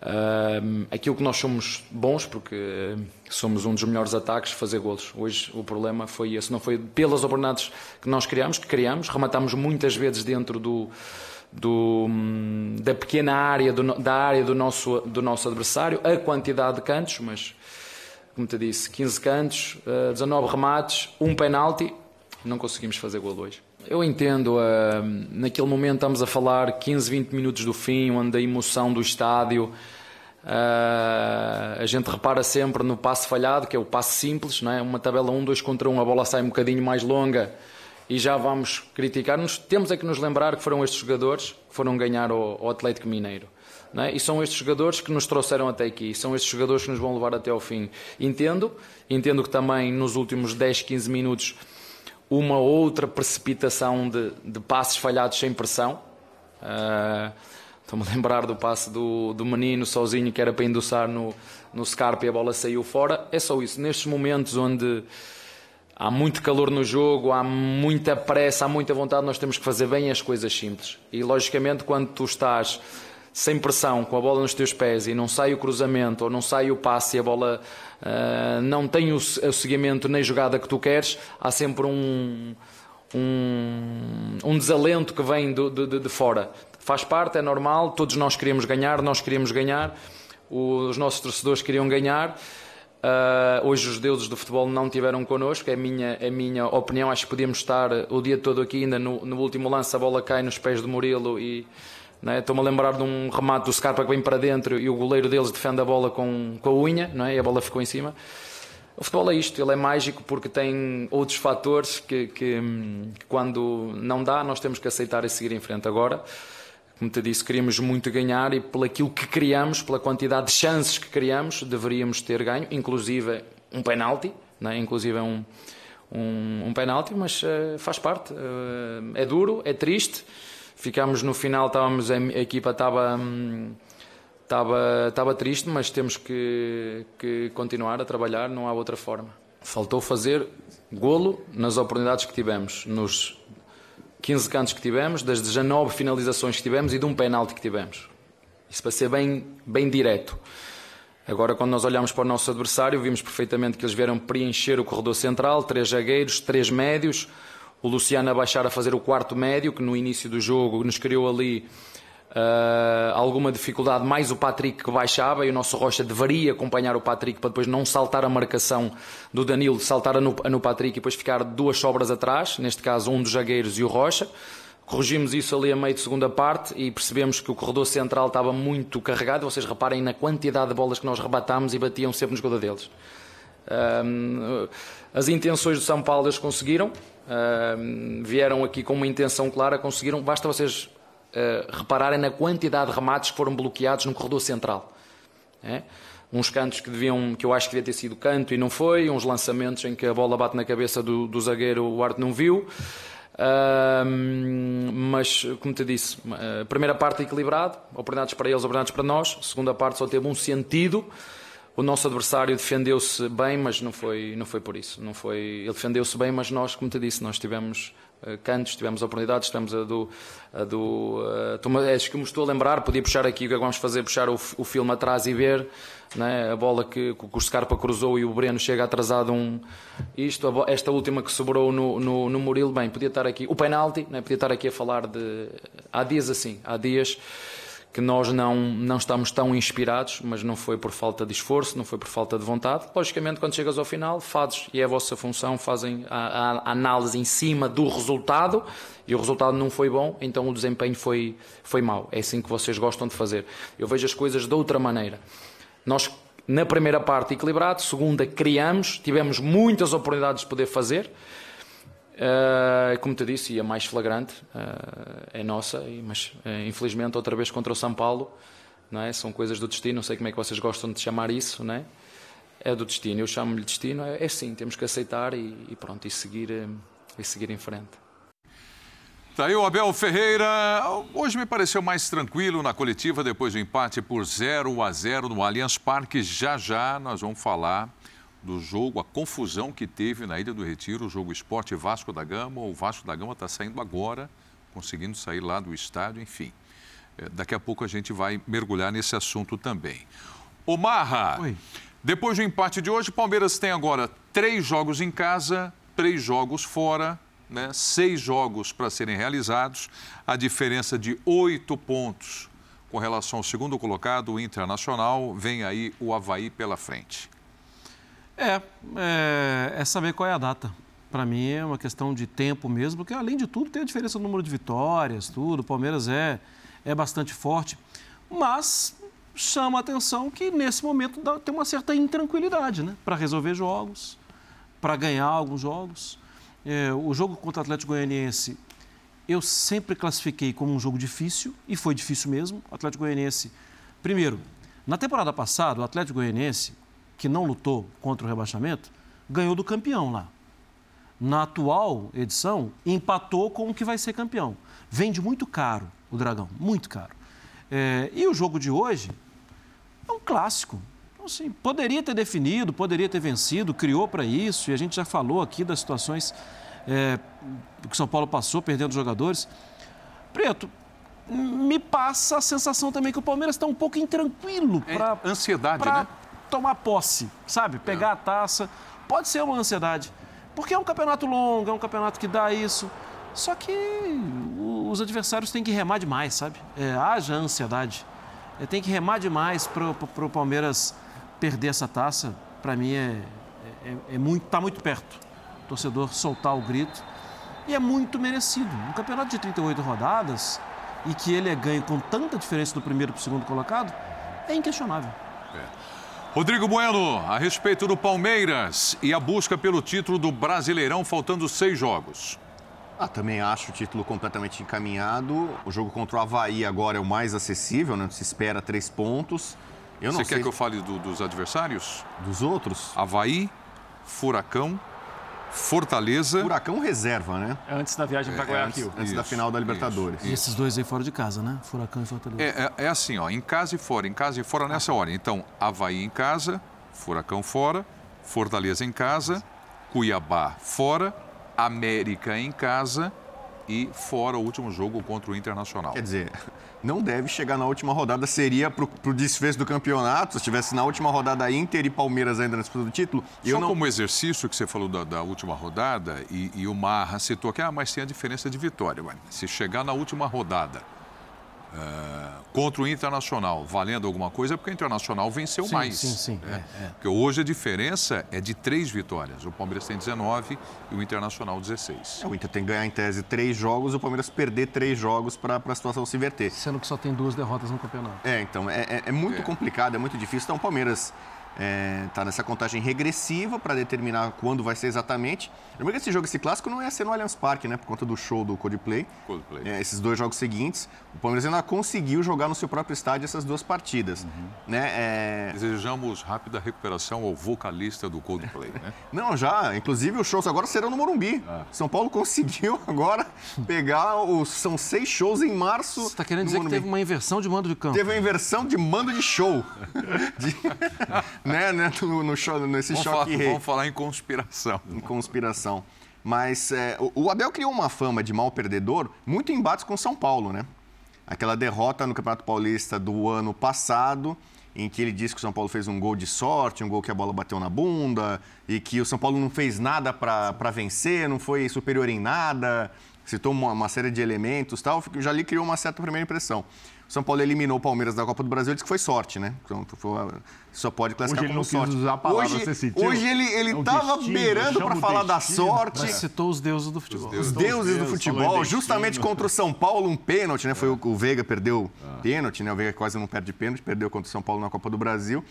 um, aquilo que nós somos bons, porque somos um dos melhores ataques, fazer golos. Hoje o problema foi esse, não foi pelas oportunidades que nós criamos, que criamos, rematamos muitas vezes dentro do do, da pequena área, do, da área do nosso, do nosso adversário, a quantidade de cantos, mas, como te disse, 15 cantos, 19 eh, remates, um penalti, não conseguimos fazer gol hoje. Eu entendo, uh, naquele momento estamos a falar 15, 20 minutos do fim, onde a emoção do estádio, uh, a gente repara sempre no passe falhado, que é o passe simples, não é? uma tabela 1, 2 contra 1, a bola sai um bocadinho mais longa, e já vamos criticar-nos. Temos é que nos lembrar que foram estes jogadores que foram ganhar o, Atlético Mineiro. É? E são estes jogadores que nos trouxeram até aqui, são estes jogadores que nos vão levar até ao fim. Entendo, entendo que também nos últimos 10, 15 minutos uma outra precipitação de, de passes falhados sem pressão. Uh, Estou-me a lembrar do passe do, do menino sozinho que era para endossar no, no Scarpa e a bola saiu fora. É só isso. Nestes momentos onde há muito calor no jogo, há muita pressa, há muita vontade, nós temos que fazer bem as coisas simples. E logicamente, quando tu estás sem pressão, com a bola nos teus pés e não sai o cruzamento ou não sai o passe e a bola uh, não tem o, o seguimento nem jogada que tu queres, há sempre um, um, um desalento que vem do, de, de fora. Faz parte, é normal, todos nós queríamos ganhar, nós queríamos ganhar, os nossos torcedores queriam ganhar. Uh, hoje os deuses do futebol não tiveram connosco, é a minha, é minha opinião. Acho que podíamos estar o dia todo aqui, ainda no, no último lance a bola cai nos pés do Murilo e é? estou-me a lembrar de um remate do Scarpa que vem para dentro e o goleiro deles defende a bola com, com a unha não é? e a bola ficou em cima. O futebol é isto, ele é mágico porque tem outros fatores que, que, que quando não dá nós temos que aceitar e seguir em frente. Agora, como te disse, queríamos muito ganhar e pelo aquilo que criamos, pela quantidade de chances que criamos, deveríamos ter ganho, inclusive um penalti, né? inclusive um, um, um penalti, mas uh, faz parte. Uh, é duro, é triste. Ficámos no final, estávamos, a, equipa estava. Hum, estava, estava triste, mas temos que, que continuar a trabalhar, não há outra forma. Faltou fazer golo nas oportunidades que tivemos, nos 15 cantos que tivemos, das 19 finalizações que tivemos e de um penalti que tivemos. Isso para ser bem, bem direto. Agora, quando nós olhamos para o nosso adversário, vimos perfeitamente que eles vieram preencher o corredor central, três zagueiros, três médios, o Luciano a baixar a fazer o quarto médio, que no início do jogo nos criou ali Uh, alguma dificuldade, mais o Patrick que baixava e o nosso Rocha deveria acompanhar o Patrick para depois não saltar a marcação do Danilo, saltar no, no Patrick e depois ficar duas sobras atrás, neste caso um dos zagueiros e o Rocha. Corrigimos isso ali a meio de segunda parte e percebemos que o corredor central estava muito carregado. Vocês reparem na quantidade de bolas que nós rebatámos e batiam sempre no jogador deles. Uh, as intenções do São Paulo eles conseguiram, uh, vieram aqui com uma intenção clara, conseguiram. Basta vocês uh, repararem na quantidade de remates que foram bloqueados no corredor central. É? Uns cantos que deviam, que eu acho que devia ter sido canto e não foi, uns lançamentos em que a bola bate na cabeça do, do zagueiro, o Arte não viu. Uh, mas, como te disse, a primeira parte equilibrado, oportunidades para eles, oportunidades para nós. Segunda parte só teve um sentido. O nosso adversário defendeu-se bem, mas não foi, não foi por isso. Não foi, ele defendeu-se bem, mas nós, como te disse, nós tivemos cantos, tivemos oportunidades, tivemos a do. A do acho que me estou a lembrar, podia puxar aqui o que é que vamos fazer, puxar o, o filme atrás e ver né, a bola que, que o Scarpa cruzou e o Breno chega atrasado um. Isto, esta última que sobrou no, no, no Murilo, bem, podia estar aqui. O penalti, né, podia estar aqui a falar de. Há dias assim, há dias que nós não, não estamos tão inspirados, mas não foi por falta de esforço, não foi por falta de vontade. Logicamente, quando chegas ao final, fazes, e é a vossa função, fazem a, a, análise em cima do resultado, e o resultado não foi bom, então o desempenho foi, foi mau. É assim que vocês gostam de fazer. Eu vejo as coisas de outra maneira. Nós, na primeira parte, equilibrado, segunda, criamos, tivemos muitas oportunidades de poder fazer. Uh, como te disse, e a mais flagrante uh, é nossa, mas uh, infelizmente outra vez contra o São Paulo, não é? são coisas do destino, não sei como é que vocês gostam de chamar isso, não é? é do destino, eu chamo-lhe destino, é, é sim, temos que aceitar e, e pronto, e seguir, e seguir em frente. Tá aí o Abel Ferreira. Hoje me pareceu mais tranquilo na coletiva depois do empate por 0 a 0 no Allianz Parque. Já já nós vamos falar do jogo, a confusão que teve na Ilha do Retiro, o jogo Esporte Vasco da Gama. O Vasco da Gama está saindo agora, conseguindo sair lá do estádio, enfim. É, daqui a pouco a gente vai mergulhar nesse assunto também. Omarra, Oi. depois do empate de hoje, o Palmeiras tem agora três jogos em casa, três jogos fora, né? seis jogos para serem realizados, a diferença de oito pontos com relação ao segundo colocado, o Internacional, vem aí o Havaí pela frente. É, é, é saber qual é a data. Para mim é uma questão de tempo mesmo, porque além de tudo tem a diferença do número de vitórias, tudo. O Palmeiras é, é bastante forte, mas chama a atenção que nesse momento dá, tem uma certa intranquilidade, né? Para resolver jogos, para ganhar alguns jogos. É, o jogo contra o Atlético Goianiense eu sempre classifiquei como um jogo difícil, e foi difícil mesmo. O Atlético Goianiense, primeiro, na temporada passada, o Atlético Goianiense que não lutou contra o rebaixamento, ganhou do campeão lá. Na atual edição, empatou com o que vai ser campeão. Vende muito caro o Dragão, muito caro. É, e o jogo de hoje é um clássico. Então, assim, poderia ter definido, poderia ter vencido, criou para isso, e a gente já falou aqui das situações é, que São Paulo passou, perdendo jogadores. Preto, me passa a sensação também que o Palmeiras está um pouco intranquilo. Pra, é ansiedade, pra, né? Tomar posse, sabe? Pegar é. a taça. Pode ser uma ansiedade, porque é um campeonato longo, é um campeonato que dá isso. Só que os adversários têm que remar demais, sabe? É, haja ansiedade. É, tem que remar demais para o Palmeiras perder essa taça. Para mim é, é, é muito, tá muito perto. O torcedor soltar o grito. E é muito merecido. Um campeonato de 38 rodadas e que ele é ganho com tanta diferença do primeiro para o segundo colocado, é inquestionável. É. Rodrigo Bueno, a respeito do Palmeiras e a busca pelo título do Brasileirão, faltando seis jogos. Ah, também acho o título completamente encaminhado. O jogo contra o Havaí agora é o mais acessível, né? Se espera três pontos. Eu Você quer sei... que eu fale do, dos adversários? Dos outros? Havaí, Furacão, Fortaleza. Furacão reserva, né? É antes da viagem para é, Guayaquil. Antes, antes da final da Libertadores. Isso, e esses dois aí fora de casa, né? Furacão e Fortaleza. É, é, é, assim, ó, em casa e fora, em casa e fora nessa ordem. Então, Havaí em casa, Furacão fora, Fortaleza em casa, Cuiabá fora, América em casa e fora o último jogo contra o Internacional. Quer dizer, não deve chegar na última rodada, seria para o desfecho do campeonato, se estivesse na última rodada Inter e Palmeiras ainda na disputa do título. Só não... como exercício que você falou da, da última rodada, e, e, o Marra citou que, ah, mas tem a diferença de vitória. Se chegar na última rodada Uh, contra o Internacional, valendo alguma coisa, é porque o Internacional venceu sim, mais. Sim, sim. Né? É, é. Porque hoje a diferença é de três vitórias. O Palmeiras tem 19 e o Internacional 16. É, o Inter tem que ganhar em tese três jogos, o Palmeiras perder três jogos para a situação se inverter. Sendo que só tem duas derrotas no campeonato. É, então, é, é, é muito é. complicado, é muito difícil. Então, o Palmeiras está é, tá nessa contagem regressiva para determinar quando vai ser exatamente. Lembra que esse jogo, esse clássico, não ia ser no Allianz Parque, né? Por conta do show do Coldplay. Coldplay. É, esses dois jogos seguintes, o Palmeiras ainda conseguiu jogar no seu próprio estádio essas duas partidas. Uhum. Né? É... Desejamos rápida recuperação ao vocalista do Coldplay, né? não, já. Inclusive, os shows agora serão no Morumbi. Ah. São Paulo conseguiu agora pegar os... São seis shows em março. Você está querendo dizer Morumbi. que teve uma inversão de mando de campo? Teve uma inversão de mando de show. de né, né, no, no show, nesse vamos choque falar, Vamos falar em conspiração. Em conspiração. Mas é, o Abel criou uma fama de mal perdedor muito em embates com São Paulo, né? Aquela derrota no Campeonato Paulista do ano passado, em que ele disse que o São Paulo fez um gol de sorte, um gol que a bola bateu na bunda, e que o São Paulo não fez nada para vencer, não foi superior em nada, citou uma, uma série de elementos tal, já ali criou uma certa primeira impressão. O São Paulo eliminou o Palmeiras da Copa do Brasil, disse que foi sorte, né? Então, foi, só pode classificar hoje como sorte. Usar a hoje, você sentiu? hoje ele ele é estava é beirando para falar da sorte. Mas citou os deuses do futebol. Os deuses, os deuses do futebol, justamente contra o São Paulo, um pênalti, né? Foi o, o Veiga perdeu ah. pênalti, né? O Veiga quase não perde pênalti, perdeu contra o São Paulo na Copa do Brasil.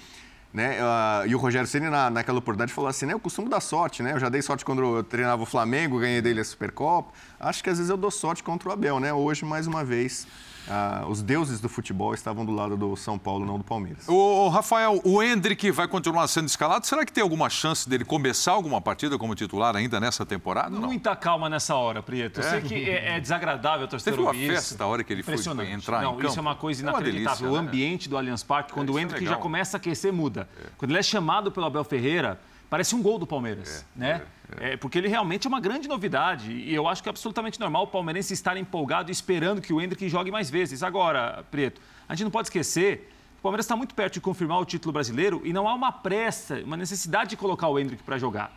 Né? Uh, e o Rogério Ceni na, naquela oportunidade falou assim, né? Eu costumo dar sorte, né? Eu já dei sorte quando eu treinava o Flamengo, ganhei dele a Supercopa. Acho que às vezes eu dou sorte contra o Abel, né? Hoje, mais uma vez, ah, os deuses do futebol estavam do lado do São Paulo, não do Palmeiras. O, Rafael, o Hendrick vai continuar sendo escalado. Será que tem alguma chance dele começar alguma partida como titular ainda nessa temporada? Não? Muita calma nessa hora, Prieto. Eu é? sei que é, é desagradável o torcedor Teve uma festa a hora que ele foi entrar não, em campo. Isso é uma coisa inacreditável. É uma delícia, o né? ambiente do Allianz Parque, quando o é Hendrick já começa a aquecer, muda. É. Quando ele é chamado pelo Abel Ferreira, parece um gol do Palmeiras, é, né? É, é. porque ele realmente é uma grande novidade e eu acho que é absolutamente normal o palmeirense estar empolgado esperando que o Hendrick jogue mais vezes. Agora, Preto, a gente não pode esquecer o Palmeiras está muito perto de confirmar o título brasileiro e não há uma pressa, uma necessidade de colocar o Hendrick para jogar.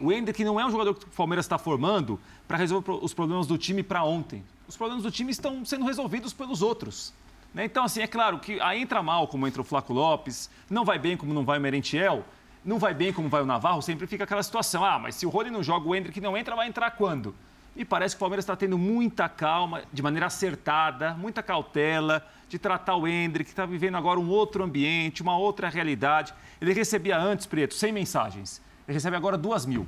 O Hendrick não é um jogador que o Palmeiras está formando para resolver os problemas do time para ontem. Os problemas do time estão sendo resolvidos pelos outros. Né? Então, assim, é claro que aí entra mal como entra o Flaco Lopes, não vai bem como não vai o Merentiel, não vai bem como vai o Navarro, sempre fica aquela situação. Ah, mas se o Rony não joga, o Hendrick não entra, vai entrar quando? E parece que o Palmeiras está tendo muita calma, de maneira acertada, muita cautela de tratar o Hendrick, que está vivendo agora um outro ambiente, uma outra realidade. Ele recebia antes, Preto, 100 mensagens. Ele recebe agora duas mil.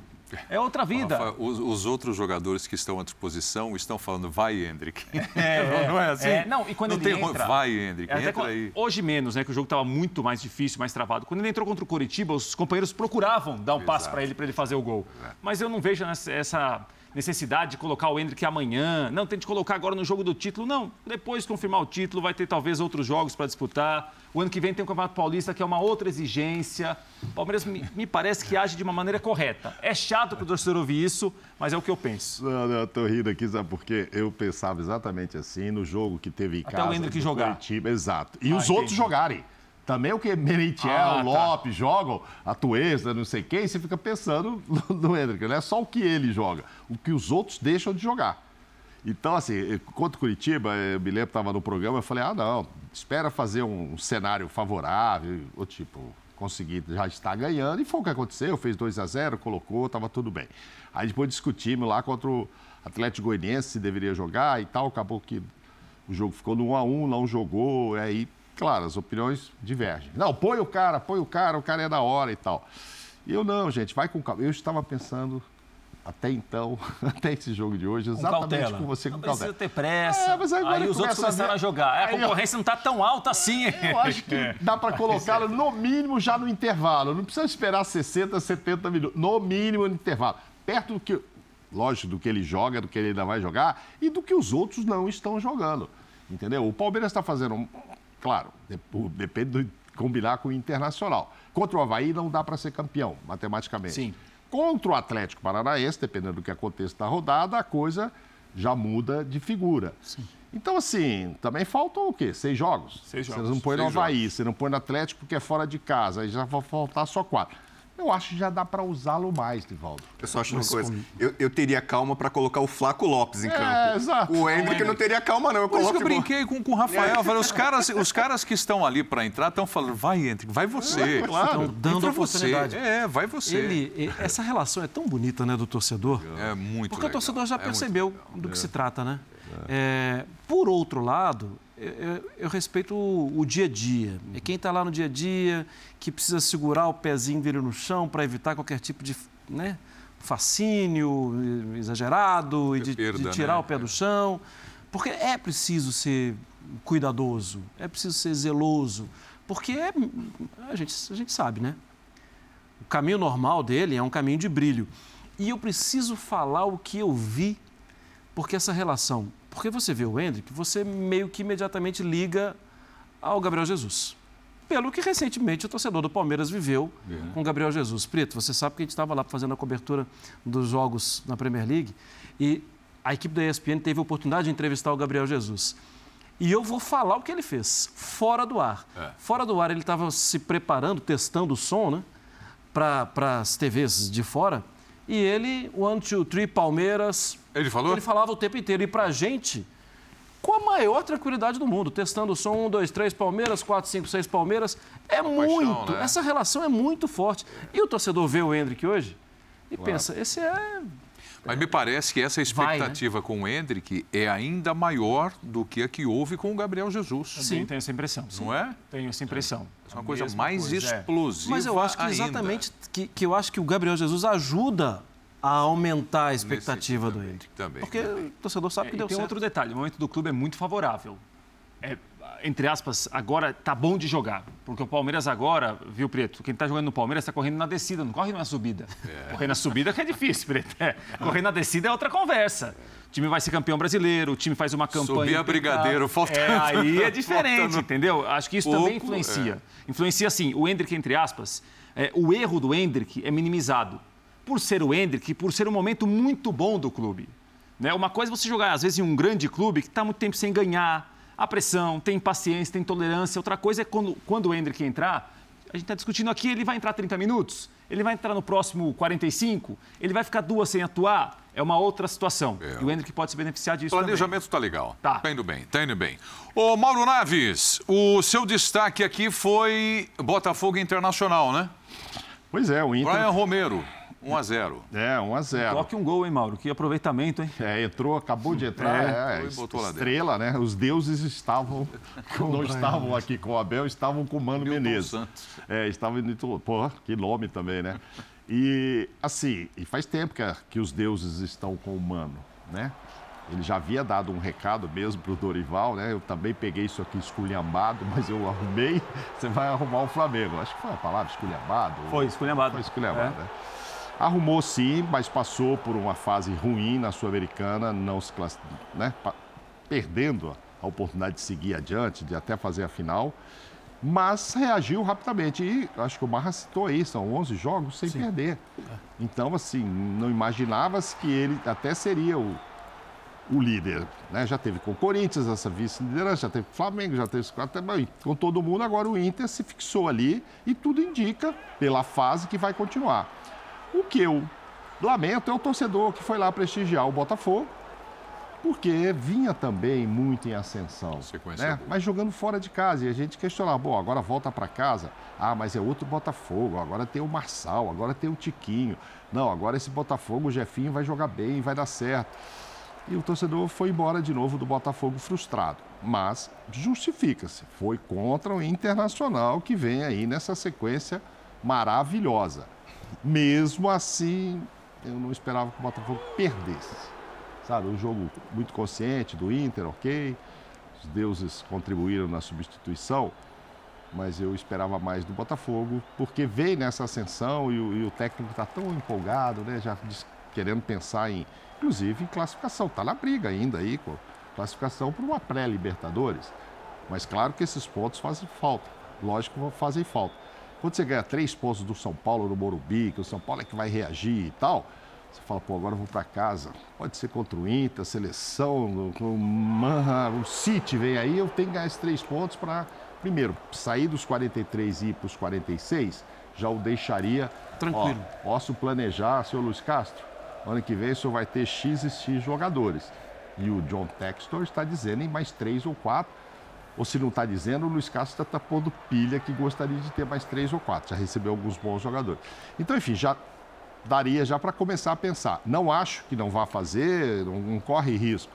É outra vida. Rafa, os, os, outros jogadores que estão à disposição estão falando, vai, Hendrick. É, não é assim? É, não, e quando não ele tem entra, vai, Hendrick, é, entra aí. Hoje menos, né, que o jogo estava muito mais difícil, mais travado. Quando ele entrou contra o Coritiba, os companheiros procuravam dar um Exato. passe para ele, para ele fazer o gol. Mas eu não vejo essa necessidade de colocar o Hendrick amanhã, não, tem de colocar agora no jogo do título. Não, depois de confirmar o título, vai ter talvez outros jogos para disputar. O ano que vem tem o Campeonato Paulista, que é uma outra exigência. O Palmeiras me, me parece que age de uma maneira correta. É chato para o torcedor ouvir isso, mas é o que eu penso. Não, não, eu tô rindo aqui, sabe por quê? Eu pensava exatamente assim no jogo que teve em Até casa. Até o Hendrick jogar. Curitiba, exato. E ah, os entendi. outros jogarem. Também o que Merentiel, ah, tá. Lopes jogam, a Tuesa, não sei quem, você fica pensando no, Hendrick. Não é só o que ele joga, o que os outros deixam de jogar. Então, assim, contra o Curitiba, eu me lembro, estava no programa, eu falei, ah, não, espera fazer um cenário favorável, ou tipo, conseguir já estar ganhando, e foi o que aconteceu, fez 2 a 0 colocou, estava tudo bem. Aí depois discutimos lá contra o Atlético Goianiense se deveria jogar e tal, acabou que o jogo ficou no 1 a 1 não jogou, aí Claro, as opiniões divergem. Não, põe o cara, põe o cara, o cara é da hora e tal. E eu não, gente, vai com calma. Eu estava pensando até então, até esse jogo de hoje, exatamente com, com você com não cautela. Não precisa ter pressa. É, mas agora aí os outros começaram a, a jogar. É, a concorrência eu... não está tão alta assim. Eu acho que é. dá para colocá-lo no mínimo já no intervalo. Não precisa esperar 60, 70 minutos. No mínimo no intervalo. Perto do que, lógico, do que ele joga, do que ele ainda vai jogar e do que os outros não estão jogando. Entendeu? O Palmeiras está fazendo Claro, depende de combinar com o Internacional. Contra o Havaí não dá para ser campeão, matematicamente. Sim. Contra o Atlético Paranaense, dependendo do que aconteça na rodada, a coisa já muda de figura. Sim. Então, assim, também faltam o quê? Seis jogos? Seis jogos. Você não põe no Havaí, jogos. você não põe no Atlético porque é fora de casa, aí já vai faltar só quatro. Eu acho que já dá para usá-lo mais, Divaldo. Eu só acho uma coisa. Eu, eu, teria calma para colocar o Flaco Lopes em é, campo. Exato. O Hendrick não teria calma, não. Eu Por isso que eu brinquei com, com o Rafael. Falei, os, caras, os caras que estão ali para entrar estão falando, vai, Hendrick, vai você. É, claro. Estão dando a oportunidade. Você. É, vai você. Ele, essa relação é tão bonita, né, do torcedor. É muito Porque legal. o torcedor já é percebeu do que se trata, né? É, por outro lado, eu, eu, respeito o, o, dia a dia. É quem está lá no dia a dia, que precisa segurar o pezinho dele no chão para evitar qualquer tipo de né, fascínio exagerado e de, perda, de tirar né? o pé do chão. Porque é preciso ser cuidadoso, é preciso ser zeloso, porque é, a, gente, a gente sabe, né? O caminho normal dele é um caminho de brilho. E eu preciso falar o que eu vi, porque essa relação porque você vê o Hendrick, você meio que imediatamente liga ao Gabriel Jesus. pelo que recentemente o torcedor do Palmeiras viveu é. com Gabriel Jesus. Preto, você sabe que a gente estava lá fazendo a cobertura dos jogos na Premier League e a equipe da ESPN teve a oportunidade de entrevistar o Gabriel Jesus. E eu vou falar o que ele fez, fora do ar. É. Fora do ar, ele estava se preparando, testando o som, né? Para as TVs de fora. E ele, one, two, three, Palmeiras. Ele falou? Ele falava o tempo inteiro. E para a gente, com a maior tranquilidade do mundo, testando o som, um, dois, três, Palmeiras, quatro, cinco, seis, Palmeiras. É Uma muito. Paixão, né? Essa relação é muito forte. E o torcedor vê o Hendrick hoje e claro. pensa, esse é mas me parece que essa expectativa Vai, né? com o Hendrick é ainda maior do que a que houve com o Gabriel Jesus. Sim, tenho essa impressão. Sim. Não é? Tenho essa impressão. É uma coisa mais coisa, é. explosiva. Mas eu acho que exatamente que, que eu acho que o Gabriel Jesus ajuda a aumentar a expectativa do Hendrick. Também. Porque também. o torcedor sabe é, que deu tem certo. outro detalhe, o momento do clube é muito favorável. É, entre aspas, agora tá bom de jogar. Porque o Palmeiras agora, viu, Preto? Quem tá jogando no Palmeiras está correndo na descida, não corre na subida. É. Correr na subida que é difícil, Preto. É. Correr na descida é outra conversa. O time vai ser campeão brasileiro, o time faz uma campanha. Subir a brigadeiro, falta. É, aí é diferente, faltando entendeu? Acho que isso pouco, também influencia. É. Influencia, assim, o Hendrick, entre aspas, é, o erro do Hendrick é minimizado. Por ser o Hendrick, por ser um momento muito bom do clube. Né? Uma coisa é você jogar, às vezes, em um grande clube que está muito tempo sem ganhar, a pressão, tem paciência, tem tolerância. Outra coisa é quando, quando o Hendrick entrar, a gente está discutindo aqui, ele vai entrar 30 minutos, ele vai entrar no próximo 45, ele vai ficar duas sem atuar, é uma outra situação. É. E o Hendrick pode se beneficiar disso. O planejamento está legal. Tá. Tá indo bem, tá indo bem. Ô, Mauro Naves, o seu destaque aqui foi Botafogo Internacional, né? Pois é, o Inter. Brian Romero. 1 a 0 É, 1 a 0 Toque um gol, hein, Mauro? Que aproveitamento, hein? É, entrou, acabou de entrar. É, é estrela, né? Os deuses estavam, não estavam aqui com o Abel, estavam com o Mano Milton Menezes. Santos. É, estavam indo. Pô, que nome também, né? E, assim, e faz tempo que, que os deuses estão com o Mano, né? Ele já havia dado um recado mesmo para o Dorival, né? Eu também peguei isso aqui esculhambado, mas eu arrumei. Você vai arrumar o Flamengo. Acho que foi a palavra esculhambado. Foi, esculhambado. Foi esculhambado, é. né? Arrumou sim, mas passou por uma fase ruim na Sul-Americana, não se class... né? perdendo a oportunidade de seguir adiante, de até fazer a final. Mas reagiu rapidamente. E acho que o Marra citou aí, são 11 jogos sem sim. perder. Então, assim, não imaginava-se que ele até seria o, o líder. Né? Já teve com o Corinthians essa vice-liderança, já teve com o Flamengo, já teve com todo mundo. Agora o Inter se fixou ali e tudo indica, pela fase, que vai continuar. O que eu lamento é o torcedor que foi lá prestigiar o Botafogo, porque vinha também muito em ascensão, né? mas jogando fora de casa. E a gente questionava, bom, agora volta para casa. Ah, mas é outro Botafogo, agora tem o Marçal, agora tem o Tiquinho. Não, agora esse Botafogo, o Jefinho vai jogar bem, vai dar certo. E o torcedor foi embora de novo do Botafogo frustrado. Mas justifica-se, foi contra o Internacional que vem aí nessa sequência maravilhosa. Mesmo assim, eu não esperava que o Botafogo perdesse. Sabe, um jogo muito consciente do Inter, ok. Os deuses contribuíram na substituição, mas eu esperava mais do Botafogo, porque veio nessa ascensão e o, e o técnico está tão empolgado, né? Já querendo pensar em, inclusive, em classificação. Está na briga ainda aí, com classificação para uma pré-Libertadores. Mas claro que esses pontos fazem falta. Lógico que fazem falta. Quando você ganha três pontos do São Paulo no Morumbi, que o São Paulo é que vai reagir e tal, você fala, pô, agora eu vou para casa. Pode ser contra o Inter, a seleção, o, o City vem aí, eu tenho que ganhar esses três pontos para, primeiro, sair dos 43 e ir para os 46, já o deixaria. Tranquilo. Ó, posso planejar, senhor Luiz Castro? Ano que vem o senhor vai ter X e X jogadores. E o John Textor está dizendo em mais três ou quatro ou se não está dizendo, o Luiz Castro está pondo pilha que gostaria de ter mais três ou quatro. Já recebeu alguns bons jogadores. Então, enfim, já daria já para começar a pensar. Não acho que não vá fazer, não, não corre risco.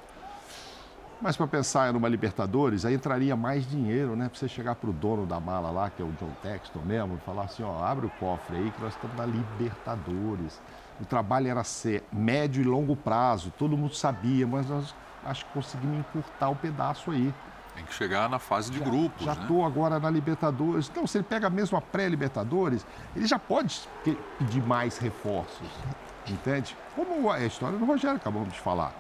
Mas para pensar numa Libertadores, aí entraria mais dinheiro, né? Para você chegar para o dono da mala lá, que é o John Texton mesmo, e falar assim, ó, abre o cofre aí que nós estamos na Libertadores. O trabalho era ser médio e longo prazo, todo mundo sabia, mas nós acho que conseguimos encurtar o pedaço aí. Tem que chegar na fase de já, grupos. Já estou né? agora na Libertadores. Então, se ele pega mesmo a pré-Libertadores, ele já pode pedir mais reforços. Entende? Como a história do Rogério acabamos de falar.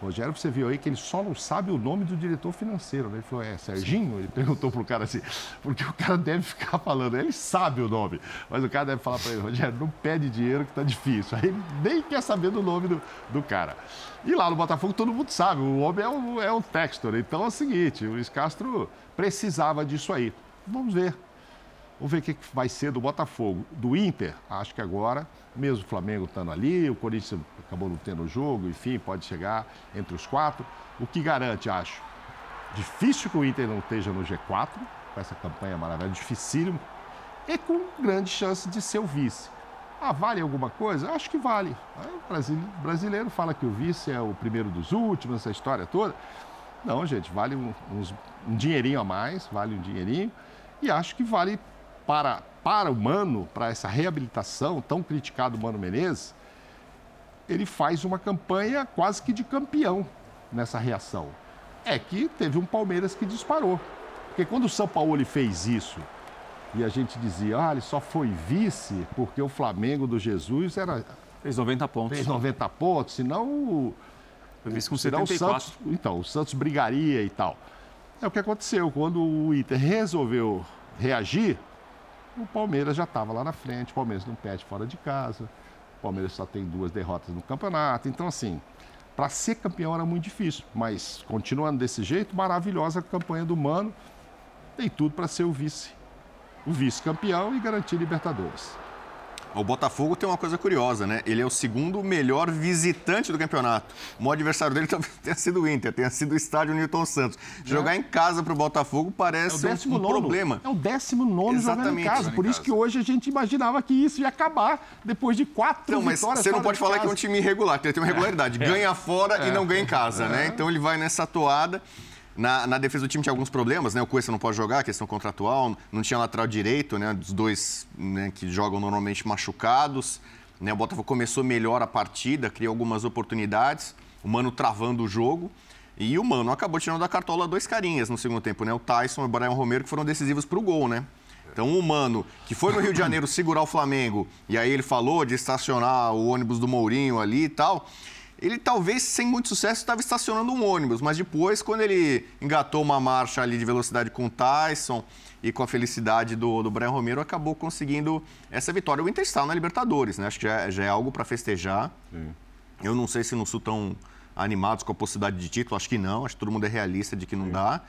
Rogério, você viu aí que ele só não sabe o nome do diretor financeiro. Né? Ele falou, é Serginho? Ele perguntou pro cara assim, porque o cara deve ficar falando, ele sabe o nome, mas o cara deve falar para ele, Rogério, não pede dinheiro que tá difícil. Aí ele nem quer saber do nome do, do cara. E lá no Botafogo todo mundo sabe, o homem é um, é um textor. Então é o seguinte, o Luiz Castro precisava disso aí. Vamos ver. Vamos ver o que vai ser do Botafogo. Do Inter, acho que agora, mesmo o Flamengo estando ali, o Corinthians acabou não tendo o jogo, enfim, pode chegar entre os quatro. O que garante, acho, difícil que o Inter não esteja no G4, com essa campanha maravilhosa, dificílimo, e com grande chance de ser o vice. Ah, vale alguma coisa? Acho que vale. O brasileiro fala que o vice é o primeiro dos últimos, essa história toda. Não, gente, vale um, uns, um dinheirinho a mais, vale um dinheirinho. E acho que vale para, para o Mano, para essa reabilitação tão criticado Mano Menezes, ele faz uma campanha quase que de campeão nessa reação. É que teve um Palmeiras que disparou. Porque quando o São Paulo fez isso e a gente dizia, ah, ele só foi vice porque o Flamengo do Jesus era. Fez 90 pontos. Fez 90 pontos, senão. Foi vice com 74. O Santos, então, o Santos brigaria e tal. É o que aconteceu. Quando o Inter resolveu reagir, o Palmeiras já estava lá na frente. O Palmeiras não perde fora de casa. O Palmeiras só tem duas derrotas no campeonato. Então, assim, para ser campeão era muito difícil. Mas, continuando desse jeito, maravilhosa a campanha do Mano. Tem tudo para ser o vice o vice-campeão e garantir Libertadores. O Botafogo tem uma coisa curiosa, né? Ele é o segundo melhor visitante do campeonato. O maior adversário dele talvez tenha sido o Inter, tenha sido o estádio Newton Santos. É. Jogar em casa para o Botafogo parece é um, um problema. É o décimo nono jogando em casa. Por isso que hoje a gente imaginava que isso ia acabar depois de quatro não, mas Você não pode falar que é um time irregular, que ele tem uma regularidade. É. Ganha fora e é. não ganha em casa, né? É. Então ele vai nessa toada. Na, na, defesa do time tinha alguns problemas, né? O Cuesta não pode jogar, questão contratual, não tinha lateral direito, né? Os dois né, que jogam normalmente machucados. Né? O Botafogo começou melhor a partida, criou algumas oportunidades, o Mano travando o jogo. E o Mano acabou tirando da cartola dois carinhas no segundo tempo, né? O Tyson e o Brian Romero, que foram decisivos para o gol, né? Então, o Mano, que foi no Rio de Janeiro segurar o Flamengo, e aí ele falou de estacionar o ônibus do Mourinho ali e tal ele talvez, sem muito sucesso, estava estacionando um ônibus, mas depois, quando ele engatou uma marcha ali de velocidade com o Tyson e com a felicidade do, do Brian Romero, acabou conseguindo essa vitória. O Inter está na Libertadores, né? Acho que já, é, já é algo para festejar. Sim. Eu não sei se não são tão animados com a possibilidade de título, acho que não, acho que todo mundo é realista de que não Sim. dá.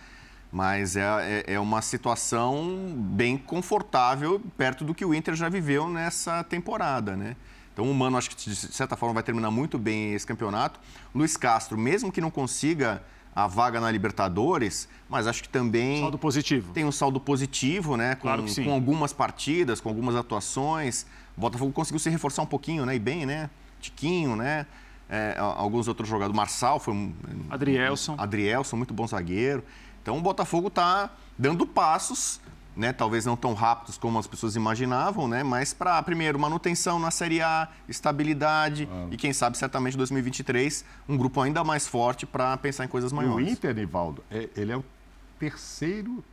Mas é, é, é, uma situação bem confortável perto do que o Inter já viveu nessa temporada, né? Então o Mano acho que de certa forma vai terminar muito bem esse campeonato. Luiz Castro, mesmo que não consiga a vaga na Libertadores, mas acho que também saldo positivo. Tem um saldo positivo, né? Com, claro com algumas partidas, com algumas atuações. O Botafogo conseguiu se reforçar um pouquinho, né? E bem, né? Tiquinho, né? É, alguns outros jogadores. Marçal foi um. Adrielson. Adrielson, muito bom zagueiro. Então o Botafogo está dando passos né, talvez não tão rápidos como as pessoas imaginavam, né, mas para, primeiro, manutenção na Série A, estabilidade ah. e, quem sabe, certamente 2023, um grupo ainda mais forte para pensar em coisas maiores. O Inter, Nivaldo, é, ele é o terceiro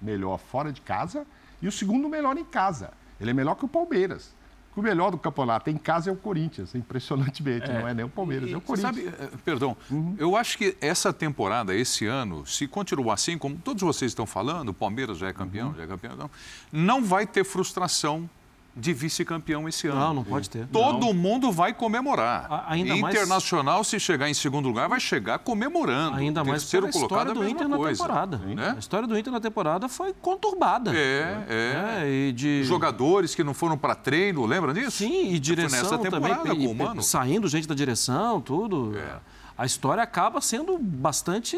melhor fora de casa e o segundo melhor em casa. Ele é melhor que o Palmeiras o melhor do campeonato em casa é o Corinthians, impressionantemente. É. Não é nem o Palmeiras, e, é o Corinthians. Sabe, eh, perdão, uhum. eu acho que essa temporada, esse ano, se continuar assim, como todos vocês estão falando, o Palmeiras já é campeão, uhum. já é campeão, não, não vai ter frustração de vice-campeão esse ano. Não, não pode ter. Todo não. mundo vai comemorar. A, ainda Internacional, mais... se chegar em segundo lugar, vai chegar comemorando. Ainda mais Terceiro a história colocado, do Inter na temporada. Né? A história do Inter na temporada foi conturbada. É, é. é e de... Jogadores que não foram para treino, lembra disso? Sim, e direção nessa temporada também. Com Saindo gente da direção, tudo. É. A história acaba sendo bastante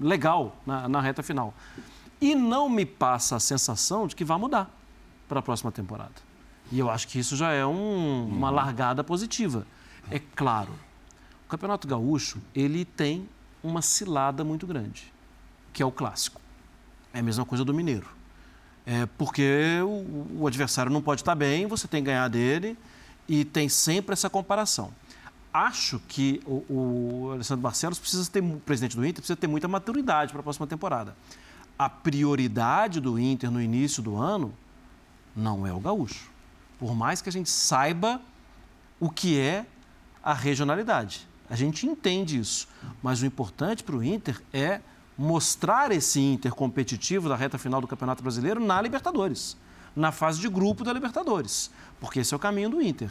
legal na, na reta final. E não me passa a sensação de que vai mudar para a próxima temporada. E eu acho que isso já é um, uma uhum. largada positiva. É claro, o Campeonato Gaúcho ele tem uma cilada muito grande, que é o clássico. É a mesma coisa do Mineiro. É porque o, o adversário não pode estar bem, você tem que ganhar dele e tem sempre essa comparação. Acho que o, o Alessandro Barcelos precisa ter, o presidente do Inter, precisa ter muita maturidade para a próxima temporada. A prioridade do Inter no início do ano não é o gaúcho. Por mais que a gente saiba o que é a regionalidade. A gente entende isso. Mas o importante para o Inter é mostrar esse Inter competitivo da reta final do Campeonato Brasileiro na Libertadores, na fase de grupo da Libertadores, porque esse é o caminho do Inter.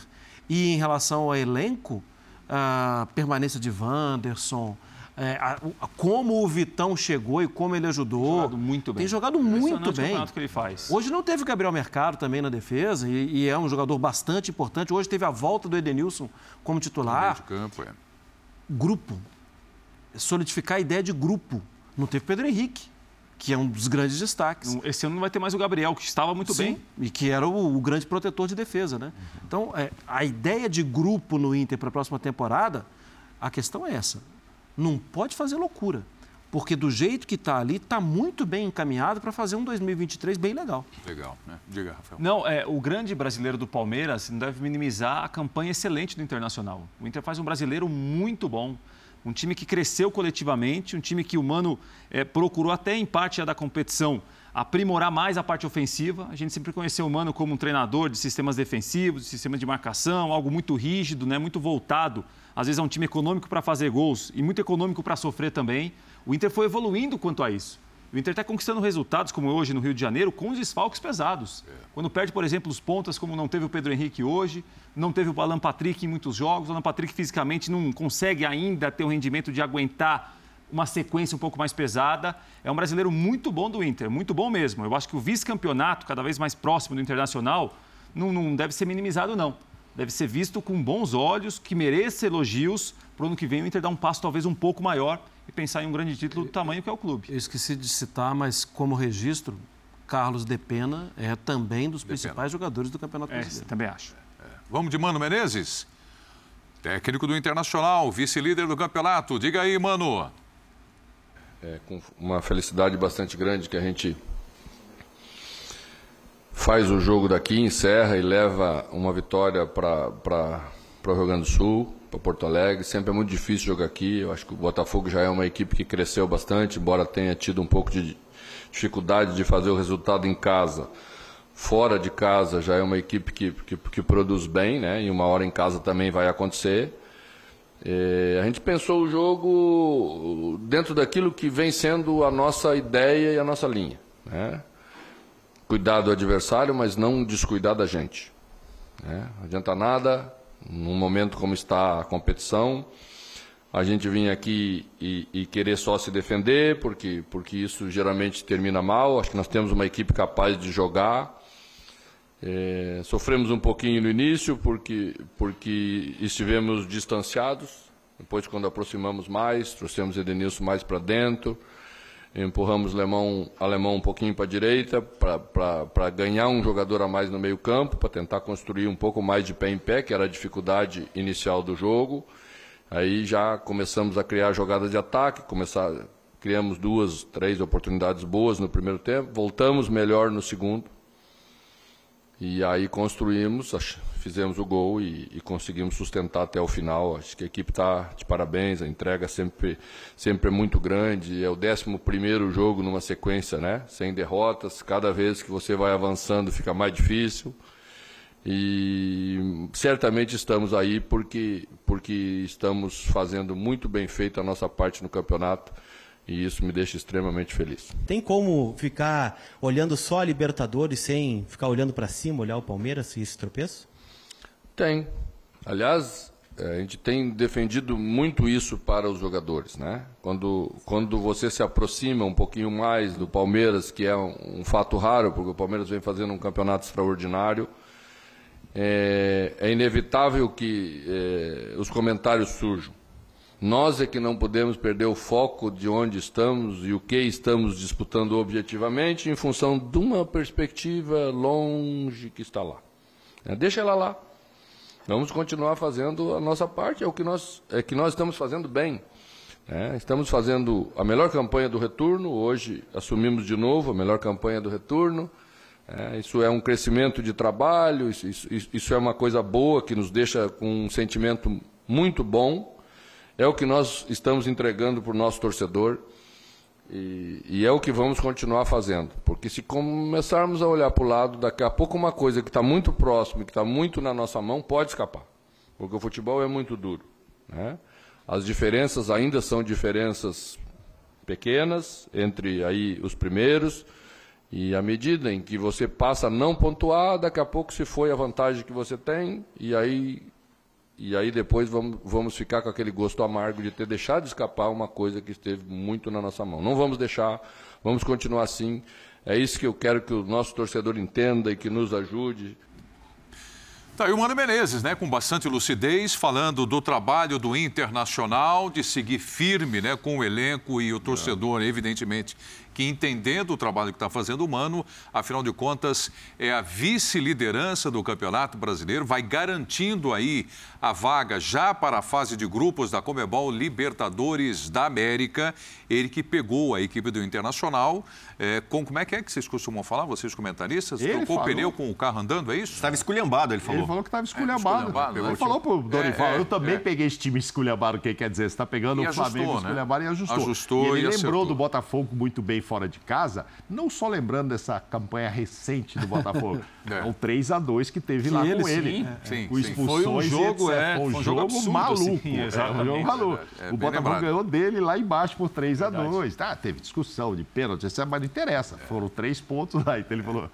E em relação ao elenco, a permanência de Wanderson, é, a, a, como o Vitão chegou e como ele ajudou. Tem jogado muito bem. Tem jogado muito bem. que ele faz. Hoje não teve o Gabriel Mercado também na defesa e, e, é um jogador bastante importante. Hoje teve a volta do Edenilson como titular. de campo, é. Grupo. Solidificar a ideia de grupo. Não teve Pedro Henrique, que é um dos grandes destaques. Esse ano não vai ter mais o Gabriel, que estava muito Sim, bem. E que era o, o, grande protetor de defesa, né? Uhum. Então, é, a ideia de grupo no Inter para a próxima temporada, a questão é essa. Não pode fazer loucura. Porque do jeito que está ali, está muito bem encaminhado para fazer um 2023 bem legal. Legal, né? Diga, Rafael. Não, é, o grande brasileiro do Palmeiras não deve minimizar a campanha excelente do Internacional. O Inter faz um brasileiro muito bom um time que cresceu coletivamente, um time que o Mano é, procurou até em parte da competição aprimorar mais a parte ofensiva. A gente sempre conheceu o Mano como um treinador de sistemas defensivos, de sistemas de marcação, algo muito rígido, né? muito voltado. Às vezes é um time econômico para fazer gols e muito econômico para sofrer também. O Inter foi evoluindo quanto a isso. O Inter está conquistando resultados, como hoje no Rio de Janeiro, com os desfalques pesados. É. Quando perde, por exemplo, os pontas, como não teve o Pedro Henrique hoje, não teve o Alan Patrick em muitos jogos, o Alan Patrick fisicamente não consegue ainda ter o rendimento de aguentar uma sequência um pouco mais pesada. É um brasileiro muito bom do Inter, muito bom mesmo. Eu acho que o vice-campeonato, cada vez mais próximo do Internacional, não, não deve ser minimizado, não. Deve ser visto com bons olhos, que mereça elogios. Para o ano que vem, o Inter dar um passo talvez um pouco maior e pensar em um grande título do tamanho que é o clube. Eu esqueci de citar, mas como registro, Carlos De Pena é também dos principais jogadores do Campeonato é, Brasileiro. Também acho. É. Vamos de Mano Menezes? Técnico do Internacional, vice-líder do campeonato. Diga aí, Mano. É com uma felicidade bastante grande que a gente faz o jogo daqui, encerra e leva uma vitória para o Rio Grande do Sul para Porto Alegre. Sempre é muito difícil jogar aqui. Eu acho que o Botafogo já é uma equipe que cresceu bastante, embora tenha tido um pouco de dificuldade de fazer o resultado em casa. Fora de casa já é uma equipe que, que, que produz bem, né? E uma hora em casa também vai acontecer. É, a gente pensou o jogo dentro daquilo que vem sendo a nossa ideia e a nossa linha. Né? Cuidar do adversário, mas não descuidar da gente. Né? Não adianta nada num momento como está a competição, a gente vir aqui e, e, querer só se defender, porque, porque isso geralmente termina mal. Acho que nós temos uma equipe capaz de jogar. É, sofremos um pouquinho no início, porque, porque estivemos distanciados. Depois, quando aproximamos mais, trouxemos Edenilson mais para dentro empurramos o alemão, alemão um pouquinho para a direita para ganhar um jogador a mais no meio campo, para tentar construir um pouco mais de pé em pé, que era a dificuldade inicial do jogo. Aí já começamos a criar jogadas de ataque, começar, criamos duas, três oportunidades boas no primeiro tempo, voltamos melhor no segundo. E aí construímos, fizemos o gol e, e, conseguimos sustentar até o final. Acho que a equipe está de parabéns, a entrega sempre, sempre é muito grande. É o 11 primeiro jogo numa sequência, né? Sem derrotas. Cada vez que você vai avançando fica mais difícil. E certamente estamos aí porque, porque estamos fazendo muito bem feito a nossa parte no campeonato e isso me deixa extremamente feliz. Tem como ficar olhando só a Libertadores sem ficar olhando para cima, olhar o Palmeiras e esse tropeço? Tem. Aliás, é, a gente tem defendido muito isso para os jogadores, né? Quando, quando você se aproxima um pouquinho mais do Palmeiras, que é um, um fato raro, porque o Palmeiras vem fazendo um campeonato extraordinário, é, é inevitável que é, os comentários surjam. Nós é que não podemos perder o foco de onde estamos e o que estamos disputando objetivamente em função de uma perspectiva longe que está lá. É, deixa ela lá. Vamos continuar fazendo a nossa parte, é o que nós, é que nós estamos fazendo bem. É, estamos fazendo a melhor campanha do retorno, hoje assumimos de novo a melhor campanha do retorno. É, isso é um crescimento de trabalho, isso, isso, isso é uma coisa boa que nos deixa com um sentimento muito bom. É o que nós estamos entregando para o nosso torcedor e, e, é o que vamos continuar fazendo. Porque se começarmos a olhar para o lado, daqui a pouco uma coisa que está muito próximo, que está muito na nossa mão, pode escapar. Porque o futebol é muito duro. Né? As diferenças ainda são diferenças pequenas entre aí os primeiros. E à medida em que você passa a não pontuar, daqui a pouco se foi a vantagem que você tem, e aí, e aí depois vamos, vamos ficar com aquele gosto amargo de ter deixado de escapar uma coisa que esteve muito na nossa mão. Não vamos deixar, vamos continuar assim. É isso que eu quero que o nosso torcedor entenda e que nos ajude. Tá aí o Mano Menezes, né, com bastante lucidez, falando do trabalho do Internacional, de seguir firme né, com o elenco e o torcedor, evidentemente, que entendendo o trabalho que está fazendo o Mano, afinal de contas, é a vice-liderança do Campeonato Brasileiro, vai garantindo aí a vaga já para a fase de grupos da Comebol Libertadores da América. Ele que pegou a equipe do Internacional. É, com, como é que é que vocês costumam falar, vocês comentaristas? Ele Trocou falou. o pneu com o carro andando, é isso? Estava esculhambado, ele falou. Ele falou que estava esculhambado. esculhambado, ele né? falou pro Dorival, É, é, eu também é. peguei esse time esculhambado, o que quer dizer? Você está pegando E o Flamengo ajustou, né? esculhambado e ajustou. Ajustou e ele e lembrou acertou. do Botafogo muito bem fora de casa, não só lembrando dessa campanha recente do Botafogo, É. é. o 3 a 2 que teve Que lá ele, com ele. sim, É, sim, com sim. expulsões Foi um jogo, etc. é, foi um foi um jogo jogo, absurdo, maluco. sim, é, um exatamente. jogo maluco. É, é, o Botafogo lembrado. ganhou dele lá embaixo por 3 a 2 tá, Teve discussão de pênalti, mas não interessa. Foram três pontos lá. Então ele falou: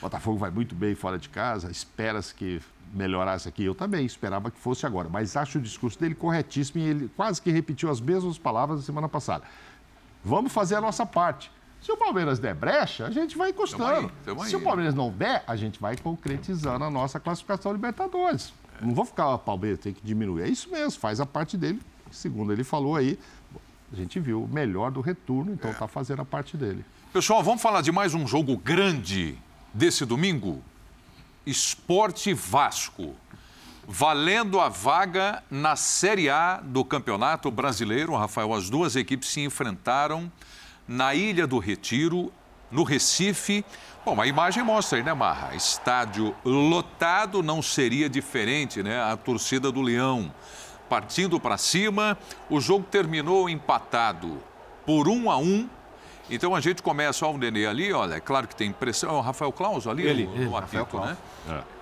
Botafogo vai muito bem fora de casa, espera-se que melhorasse aqui. Eu também esperava que fosse agora, mas acho o discurso dele corretíssimo e ele quase que repetiu as mesmas palavras da semana passada. Vamos fazer a nossa parte. Se o Palmeiras der brecha, a gente vai encostando. Tamo aí, tamo Se aí. o Palmeiras não der, a gente vai concretizando a nossa classificação Libertadores. Não vou ficar, Palmeiras tem que diminuir. É isso mesmo, faz a parte dele. Segundo ele falou aí, a gente viu o melhor do retorno, então está fazendo a parte dele. Pessoal, vamos falar de mais um jogo grande desse domingo? Esporte Vasco. Valendo a vaga na Série A do Campeonato Brasileiro. Rafael, as duas equipes se enfrentaram na Ilha do Retiro, no Recife. Bom, a imagem mostra aí, né, Marra? Estádio lotado não seria diferente, né? A torcida do Leão partindo para cima. O jogo terminou empatado por um a um. Então a gente começa, ó, o Nenê ali, olha, é claro que tem pressão. É o Rafael Claus ali Ele, no, ele, no apito, né?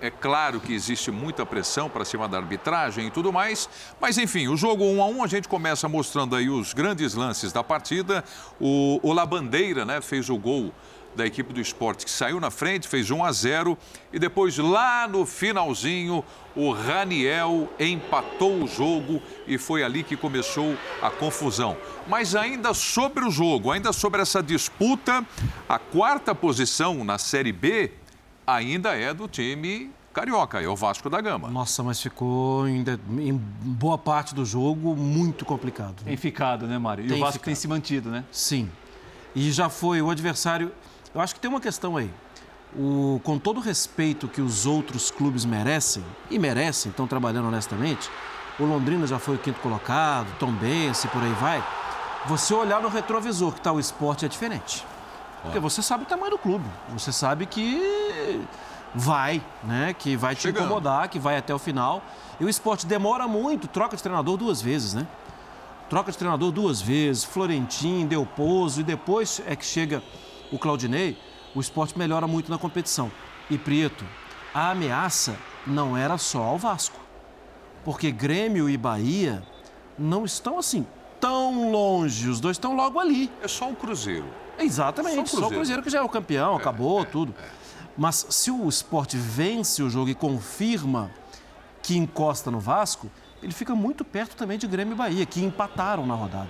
É. claro que existe muita pressão para cima da arbitragem e tudo mais. Mas enfim, o jogo 1 a 1 a gente começa mostrando aí os grandes lances da partida. O, o Labandeira, né, fez o gol da equipe do esporte que saiu na frente, fez 1 a 0 e depois lá no finalzinho o Raniel empatou o jogo e foi ali que começou a confusão. Mas ainda sobre o jogo, ainda sobre essa disputa, a quarta posição na Série B ainda é do time carioca, é o Vasco da Gama. Nossa, mas ficou em, de- em boa parte do jogo muito complicado. Tem ficado, né, Mário? E Tem o Vasco ficado. tem se mantido, né? Sim. E já foi o adversário. Eu acho que tem uma questão aí. O, com todo o respeito que os outros clubes merecem, e merecem, estão trabalhando honestamente, o Londrina já foi o quinto colocado, Tom Bense, por aí vai. Você olhar no retrovisor que está o esporte é diferente. Porque você sabe o tamanho do clube. Você sabe que vai, né? Que vai te Chegando. incomodar, que vai até o final. E o esporte demora muito, troca de treinador duas vezes, né? Troca de treinador duas vezes, Florentim, Delposo, e depois é que chega o Claudinei, o esporte melhora muito na competição. E Prieto, a ameaça não era só ao Vasco. Porque Grêmio e Bahia não estão assim tão longe, os dois estão logo ali. É só o Cruzeiro. Exatamente, Só o só o Cruzeiro. Cruzeiro que já é o campeão, acabou tudo. Mas se o esporte vence o jogo e confirma que encosta no Vasco, ele fica muito perto também de Grêmio e Bahia, que empataram na rodada.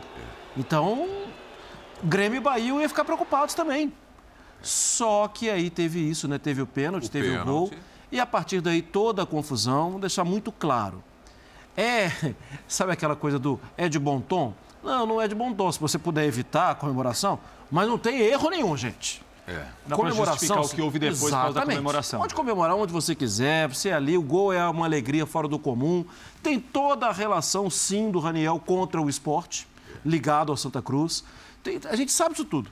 Então, Grêmio e Bahia iam ficar preocupados também. Só que aí teve isso, né? Teve o pênalti, O teve o gol. pênalti. E a partir daí toda a confusão, vou deixar muito claro. É, sabe aquela coisa do é de bom tom? Não, não é de bom tom. Se você puder evitar a comemoração, mas não tem erro nenhum, gente. É. Dá justificar o que houve depois por causa da Exatamente. comemoração. Pode comemorar onde você quiser, você é ali, o gol é uma alegria fora do comum. Tem toda a relação, sim, do Raniel contra o esporte, ligado ao Santa Cruz. Tem- a gente sabe isso tudo.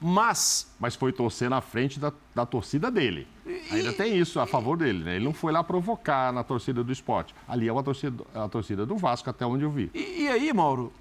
Mas Mas foi torcer na frente da, da torcida dele. Ainda tem isso a favor dele, né? Ele não foi lá provocar na torcida do esporte. Ali é uma torcida, a torcida do Vasco, até onde eu vi. E, e aí, Mauro,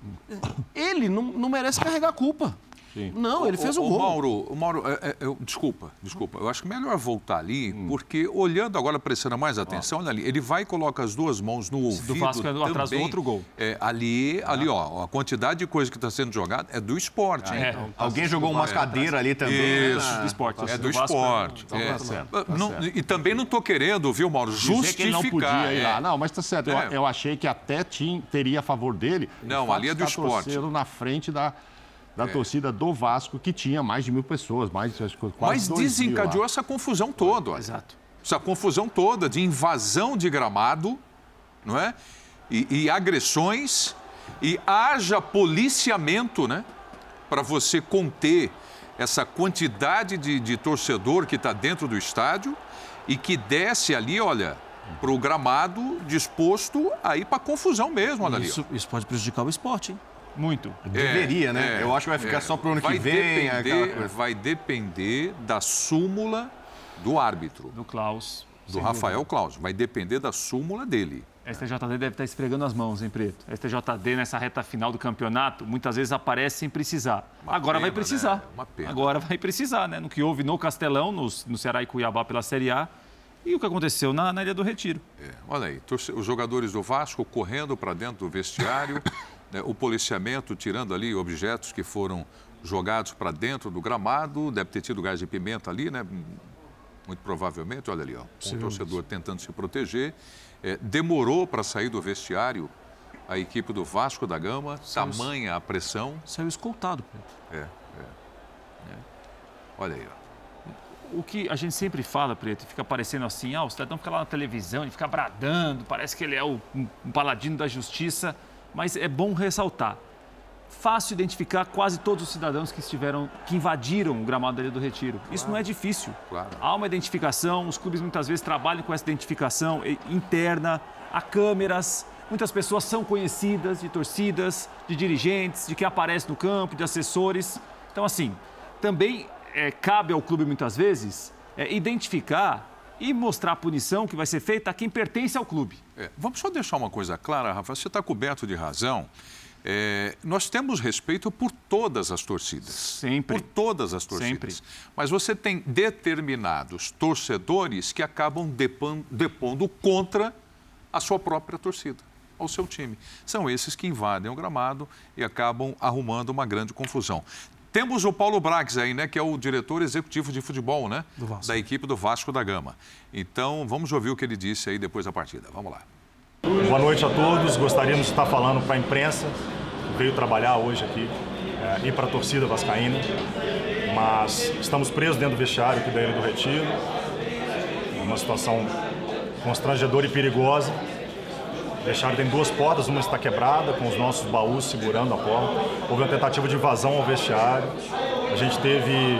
ele não, não merece carregar a culpa. Sim. Não, ele fez o, o gol. Mauro, o Mauro é, é, eu, desculpa, desculpa. Eu acho que é melhor voltar ali, hum. porque olhando agora, prestando mais atenção, olha ali, ele vai e coloca as duas mãos no ouvido. Do Vasco é atrás do outro gol. É, ali, ah. ali, ó, a quantidade de coisa que está sendo jogada é do esporte, ah, hein? É. Alguém jogou umas cadeiras ali também. Isso, do esporte. É do esporte. Tá é. Certo, tá não, e também não estou querendo, viu, Mauro, justificar. Que ele não podia ir lá. Não, mas tá certo. Eu, eu achei que até tinha, teria a favor dele. Não, ali é do esporte. na frente da da é. torcida do Vasco, que tinha mais de mil pessoas, mais de quase Mas desencadeou essa confusão toda. Olha. Exato. Essa confusão toda de invasão de gramado, não é? E, e agressões, e haja policiamento, né? Para você conter essa quantidade de, de torcedor que está dentro do estádio e que desce ali, olha, para o gramado disposto a ir para confusão mesmo, olha isso, ali. Isso pode prejudicar o esporte, hein? Muito. Deveria, é, né? É, Eu acho que vai ficar é. só para o ano vai que vem. Depender, vai depender da súmula do árbitro. Do Klaus. Do Rafael dúvida. Klaus. Vai depender da súmula dele. A STJD deve estar esfregando as mãos, hein, Preto? A STJD, nessa reta final do campeonato, muitas vezes aparece sem precisar. Uma Agora pena, vai precisar. Né? Uma pena. Agora vai precisar, né? No que houve no Castelão, no, no Ceará e Cuiabá pela Série A, e o que aconteceu na, na Ilha do Retiro. É, olha aí, os jogadores do Vasco correndo para dentro do vestiário, né, o policiamento tirando ali objetos que foram jogados para dentro do gramado, deve ter tido gás de pimenta ali, né? Muito provavelmente, olha ali, ó, um torcedor tentando se proteger. É, demorou para sair do vestiário a equipe do Vasco da Gama, saiu, tamanha a pressão. Saiu escoltado, Pedro. É, é, é. Olha aí, ó o que a gente sempre fala, Preto, fica parecendo assim, ah, o cidadão fica lá na televisão, ele fica bradando, parece que ele é o, um paladino da justiça mas é bom ressaltar. Fácil identificar quase todos os cidadãos que estiveram, que invadiram o gramado Ilha do Retiro. Claro. Isso não é difícil. Claro. Há uma identificação, os clubes muitas vezes trabalham com essa identificação interna, há câmeras, muitas pessoas são conhecidas de torcidas, de dirigentes, de quem aparece no campo, de assessores. Então, assim, também é, cabe ao clube muitas vezes é, identificar e mostrar a punição que vai ser feita a quem pertence ao clube. É, vamos só deixar uma coisa clara, Rafa, você está coberto de razão. É, nós temos respeito por todas as torcidas. Sempre. Por todas as torcidas. Sempre. Mas você tem determinados torcedores que acabam depondo contra a sua própria torcida, ao seu time. São esses que invadem o gramado e acabam arrumando uma grande confusão. Temos o Paulo Brax aí, né, que é o diretor executivo de futebol, né, da equipe do Vasco da Gama. Então, vamos ouvir o que ele disse aí depois da partida. Vamos lá. Boa noite a todos. Gostaríamos de estar falando para a imprensa que veio trabalhar hoje aqui é, e para a torcida vascaína, mas estamos presos dentro do vestiário aqui da Ilha do Retiro. Uma situação constrangedora e perigosa. Vestiário tem duas portas, uma está quebrada, com os nossos baús segurando a porta. Houve uma tentativa de invasão ao vestiário. A gente teve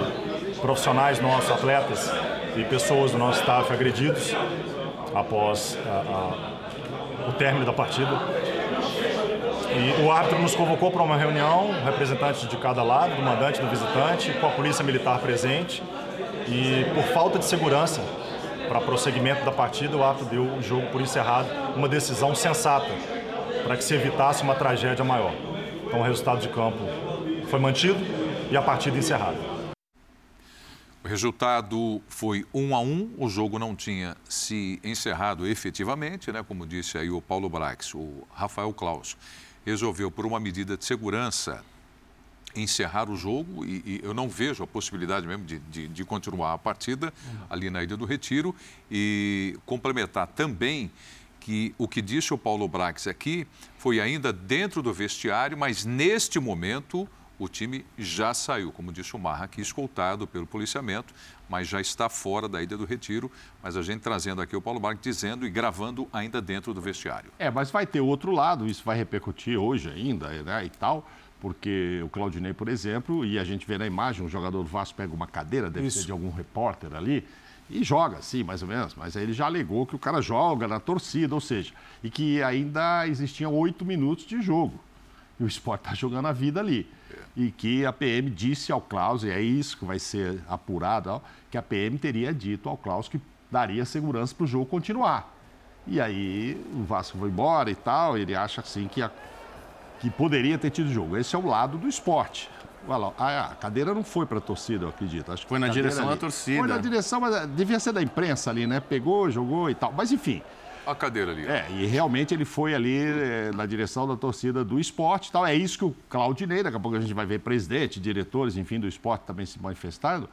profissionais nossos, atletas e pessoas do nosso staff agredidos após a, a, o término da partida. E o árbitro nos convocou para uma reunião, representantes de cada lado, do mandante, do visitante, com a polícia militar presente. E por falta de segurança, para prosseguimento da partida, o árbitro deu o jogo por encerrado, uma decisão sensata, para que se evitasse uma tragédia maior. Então o resultado de campo foi mantido e a partida encerrada. O resultado foi um a um, o jogo não tinha se encerrado efetivamente, né? como disse aí o Paulo Brax, o Rafael Klaus resolveu por uma medida de segurança encerrar o jogo e, e, eu não vejo a possibilidade mesmo de, de, de continuar a partida ali na Ilha do Retiro e complementar também que o que disse o Paulo Brax aqui foi ainda dentro do vestiário, mas neste momento o time já saiu, como disse o Marra, aqui escoltado pelo policiamento, mas já está fora da Ilha do Retiro. Mas a gente trazendo aqui o Paulo Brax dizendo e gravando ainda dentro do vestiário. É, mas vai ter outro lado, isso vai repercutir hoje ainda né, e tal porque o Claudinei, por exemplo, e a gente vê na imagem, um jogador do Vasco pega uma cadeira, deve Isso. ser de algum repórter ali, e joga, sim, mais ou menos, mas aí ele já alegou que o cara joga na torcida, ou seja, e que ainda existiam oito minutos de jogo. E o esporte está jogando a vida ali. E que a PM disse ao Klaus, e é isso que vai ser apurado, que a PM teria dito ao Klaus que daria segurança para o jogo continuar. E aí o Vasco foi embora e tal, ele acha assim que a que poderia ter tido jogo. Esse é o lado do esporte. A cadeira não foi para a torcida, eu acredito. Acho que foi na direção ali. da torcida. Foi na direção, mas eh, devia ser da imprensa ali, né? Pegou, jogou e tal. Mas enfim. A cadeira ali. É, e realmente ele foi ali é, na direção da torcida do esporte e tal. É isso que o Claudinei, daqui a pouco a gente vai ver presidente, diretores, enfim, do esporte também se manifestando.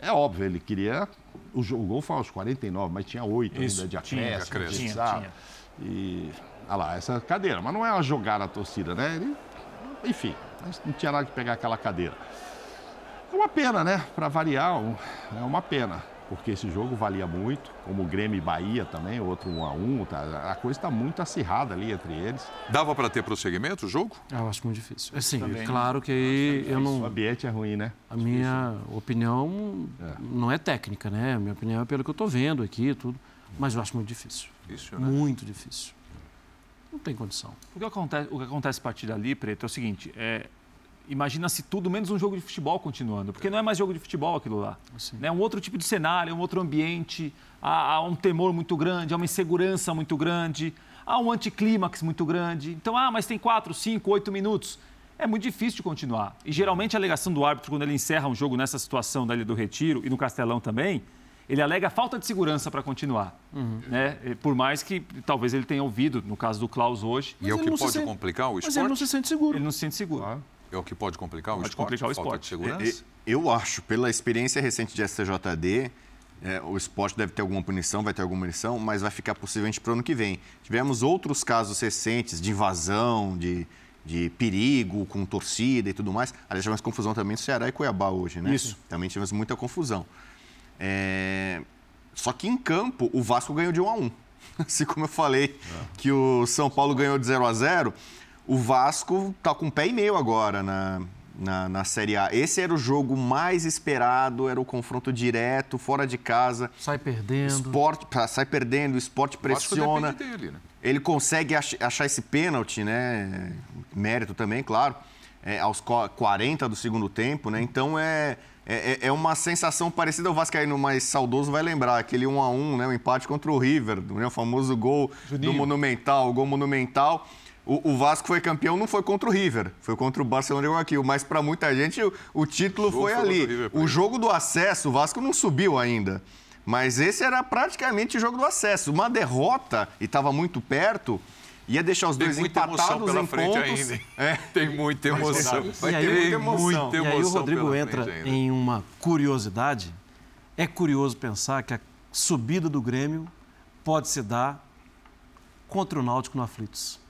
É óbvio, ele queria. O, o gol foi aos 49, mas tinha oito ainda de acréscimo. Tinha, tinha, tinha. E. Olha lá, essa cadeira. Mas não é uma jogar a torcida, né? Ele, enfim, não tinha nada que pegar aquela cadeira. É uma pena, né? Para variar, é uma pena. Porque esse jogo valia muito, como o Grêmio e Bahia também, outro 1 a 1 tá, A coisa está muito acirrada ali entre eles. Dava para ter prosseguimento o jogo? Eu acho muito difícil. Assim, também. claro que aí eu não. O ambiente é ruim, né? A minha opinião é. não é técnica, né? A minha opinião é pelo que eu estou vendo aqui tudo. Mas eu acho muito difícil. Difícil, né? Muito difícil. Não tem condição. O que acontece, o que acontece a partir dali, Preto, é o seguinte: é, imagina-se tudo menos um jogo de futebol continuando, porque não é mais jogo de futebol aquilo lá. É um outro tipo de cenário, um outro ambiente, há, há, um temor muito grande, há uma insegurança muito grande, há um anticlímax muito grande. Então, ah, mas tem quatro, cinco, oito minutos. É muito difícil de continuar. E geralmente a alegação do árbitro, quando ele encerra um jogo nessa situação dali do Retiro e no Castelão também, ele alega falta de segurança para continuar. Uhum. Né? Por mais que talvez ele tenha ouvido, no caso do Klaus hoje. E é o que pode sente... complicar o esporte? Mas ele não se sente seguro. Ele não se sente seguro. Ah. É o que pode complicar o pode esporte? complicar o esporte. de segurança? Eu acho, pela experiência recente de STJD, é, o esporte deve ter alguma punição, vai ter alguma punição, mas vai ficar possivelmente para o ano que vem. Tivemos outros casos recentes de invasão, de, de perigo com torcida e tudo mais. Aliás, tivemos confusão também no Ceará e Cuiabá hoje, né? Isso. Também tivemos muita confusão. É... Só que em campo, o Vasco ganhou de 1 a 1 Assim como eu falei é. que o São Paulo ganhou de 0 a 0 o Vasco está com um pé e meio agora na, na, na, Série A. Esse era o jogo mais esperado, era o confronto direto, fora de casa. Sai perdendo. Esporte, sai perdendo, o esporte pressiona. Dele, né? Ele consegue achar esse pênalti, né? Mérito também, claro, é, aos 40 do segundo tempo, né? Então é, é, é uma sensação parecida ao Vascaíno mais saudoso, vai lembrar, aquele 1 a 1 né? O empate contra o River, né? o famoso gol Juninho. do Monumental, o gol Monumental. O, o, Vasco foi campeão não foi contra o River, foi contra o Barcelona de Guayaquil, mas para muita gente o, o título o foi, foi ali. River, o jogo do acesso, o Vasco não subiu ainda. Mas esse era praticamente o jogo do acesso. Uma derrota, e estava muito perto, ia deixar os Tem dois empatados pela em frente pontos. Ainda. É. Tem muita emoção. Vai e aí, muita emoção. Muita emoção. E aí o Rodrigo entra em uma curiosidade. É curioso pensar que a subida do Grêmio pode se dar contra o Náutico no Aflitos.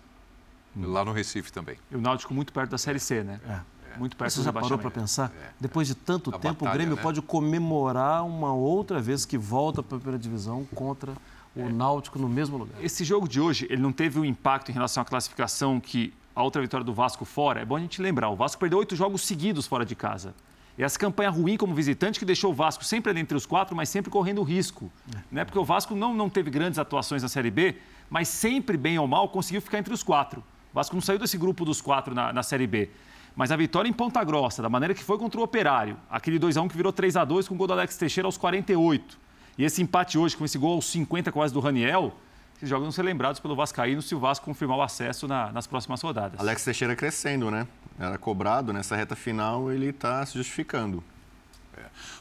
Lá no Recife também. E o Náutico muito perto da Série C, né? É. Muito perto Você já parou para pensar? É. Depois de tanto a tempo, batalha, o Grêmio né? pode comemorar uma outra vez que volta para a primeira divisão contra o. Náutico no mesmo lugar. Esse jogo de hoje, ele não teve o impacto em relação à classificação que a outra vitória do Vasco fora. É bom a gente lembrar, o Vasco perdeu oito jogos seguidos fora de casa. E essa campanha ruim como visitante que deixou o Vasco sempre ali entre os quatro, mas sempre correndo risco. Né? Porque o Vasco não, não teve grandes atuações na Série B, mas sempre, bem ou mal, conseguiu ficar entre os quatro. Vasco não saiu desse grupo dos quatro na, na Série B. Mas a vitória em Ponta Grossa, da maneira que foi contra o Operário, aquele 2x1 que virou 3x2 com o gol do Alex Teixeira aos 48. E esse empate hoje, com esse gol aos 50 quase do Raniel, esses jogos vão ser lembrados pelo Vascaíno se o Vasco confirmar o acesso na, nas próximas rodadas. Alex Teixeira crescendo, né? Era cobrado nessa reta final, ele está se justificando.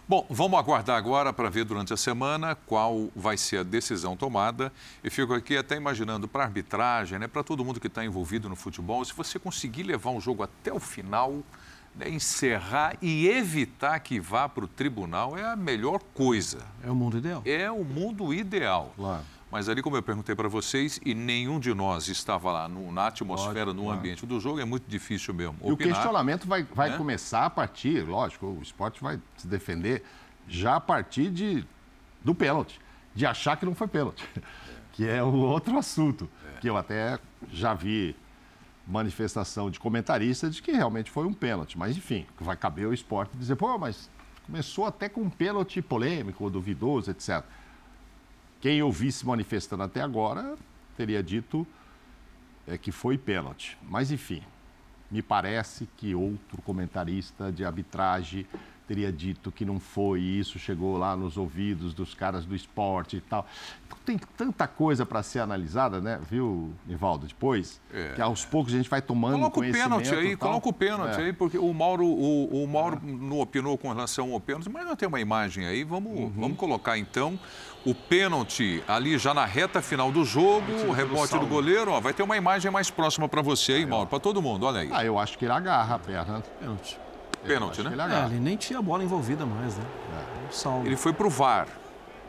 Bom, vamos aguardar agora para ver durante a semana qual vai ser a decisão tomada. E fico aqui até imaginando para a arbitragem, né, para todo mundo que está envolvido no futebol, se você conseguir levar um jogo até o final, encerrar e evitar que vá para o tribunal é a melhor coisa. É o mundo ideal. É o mundo ideal. Claro. Mas ali, como eu perguntei para vocês, e nenhum de nós estava lá no, na atmosfera, lógico, no ambiente do jogo, é muito difícil mesmo. E o questionamento vai, vai né? começar a partir, lógico, o esporte vai se defender já a partir de, do pênalti, de achar que não foi pênalti, que é o outro assunto, é. que eu até já vi manifestação de comentarista de que realmente foi um pênalti. Mas, enfim, vai caber ao esporte dizer, pô, mas começou até com um pênalti polêmico, duvidoso, etc. Quem eu vi se manifestando até agora teria dito é, que foi pênalti. Mas, enfim, me parece que outro comentarista de arbitragem teria dito que não foi e isso chegou lá nos ouvidos dos caras do esporte e tal. Então tem tanta coisa para ser analisada, né? Viu, Nivaldo, depois? É. Que aos poucos a gente vai tomando coloca conhecimento. Coloca o pênalti aí, coloca o pênalti é. aí, porque o Mauro, o, o Mauro é. não opinou com relação ao pênalti, mas não tem uma imagem aí, vamos, uhum. vamos colocar então o pênalti ali já na reta final do jogo, o rebote do goleiro, ó, vai ter uma imagem mais próxima para você aí, Mauro, para todo mundo, olha aí. Ah, eu acho que ele agarra a perna. Pênalti. Pênalti, né? Ele, é, ele nem tinha a bola envolvida mais, né? É. Ele foi pro VAR.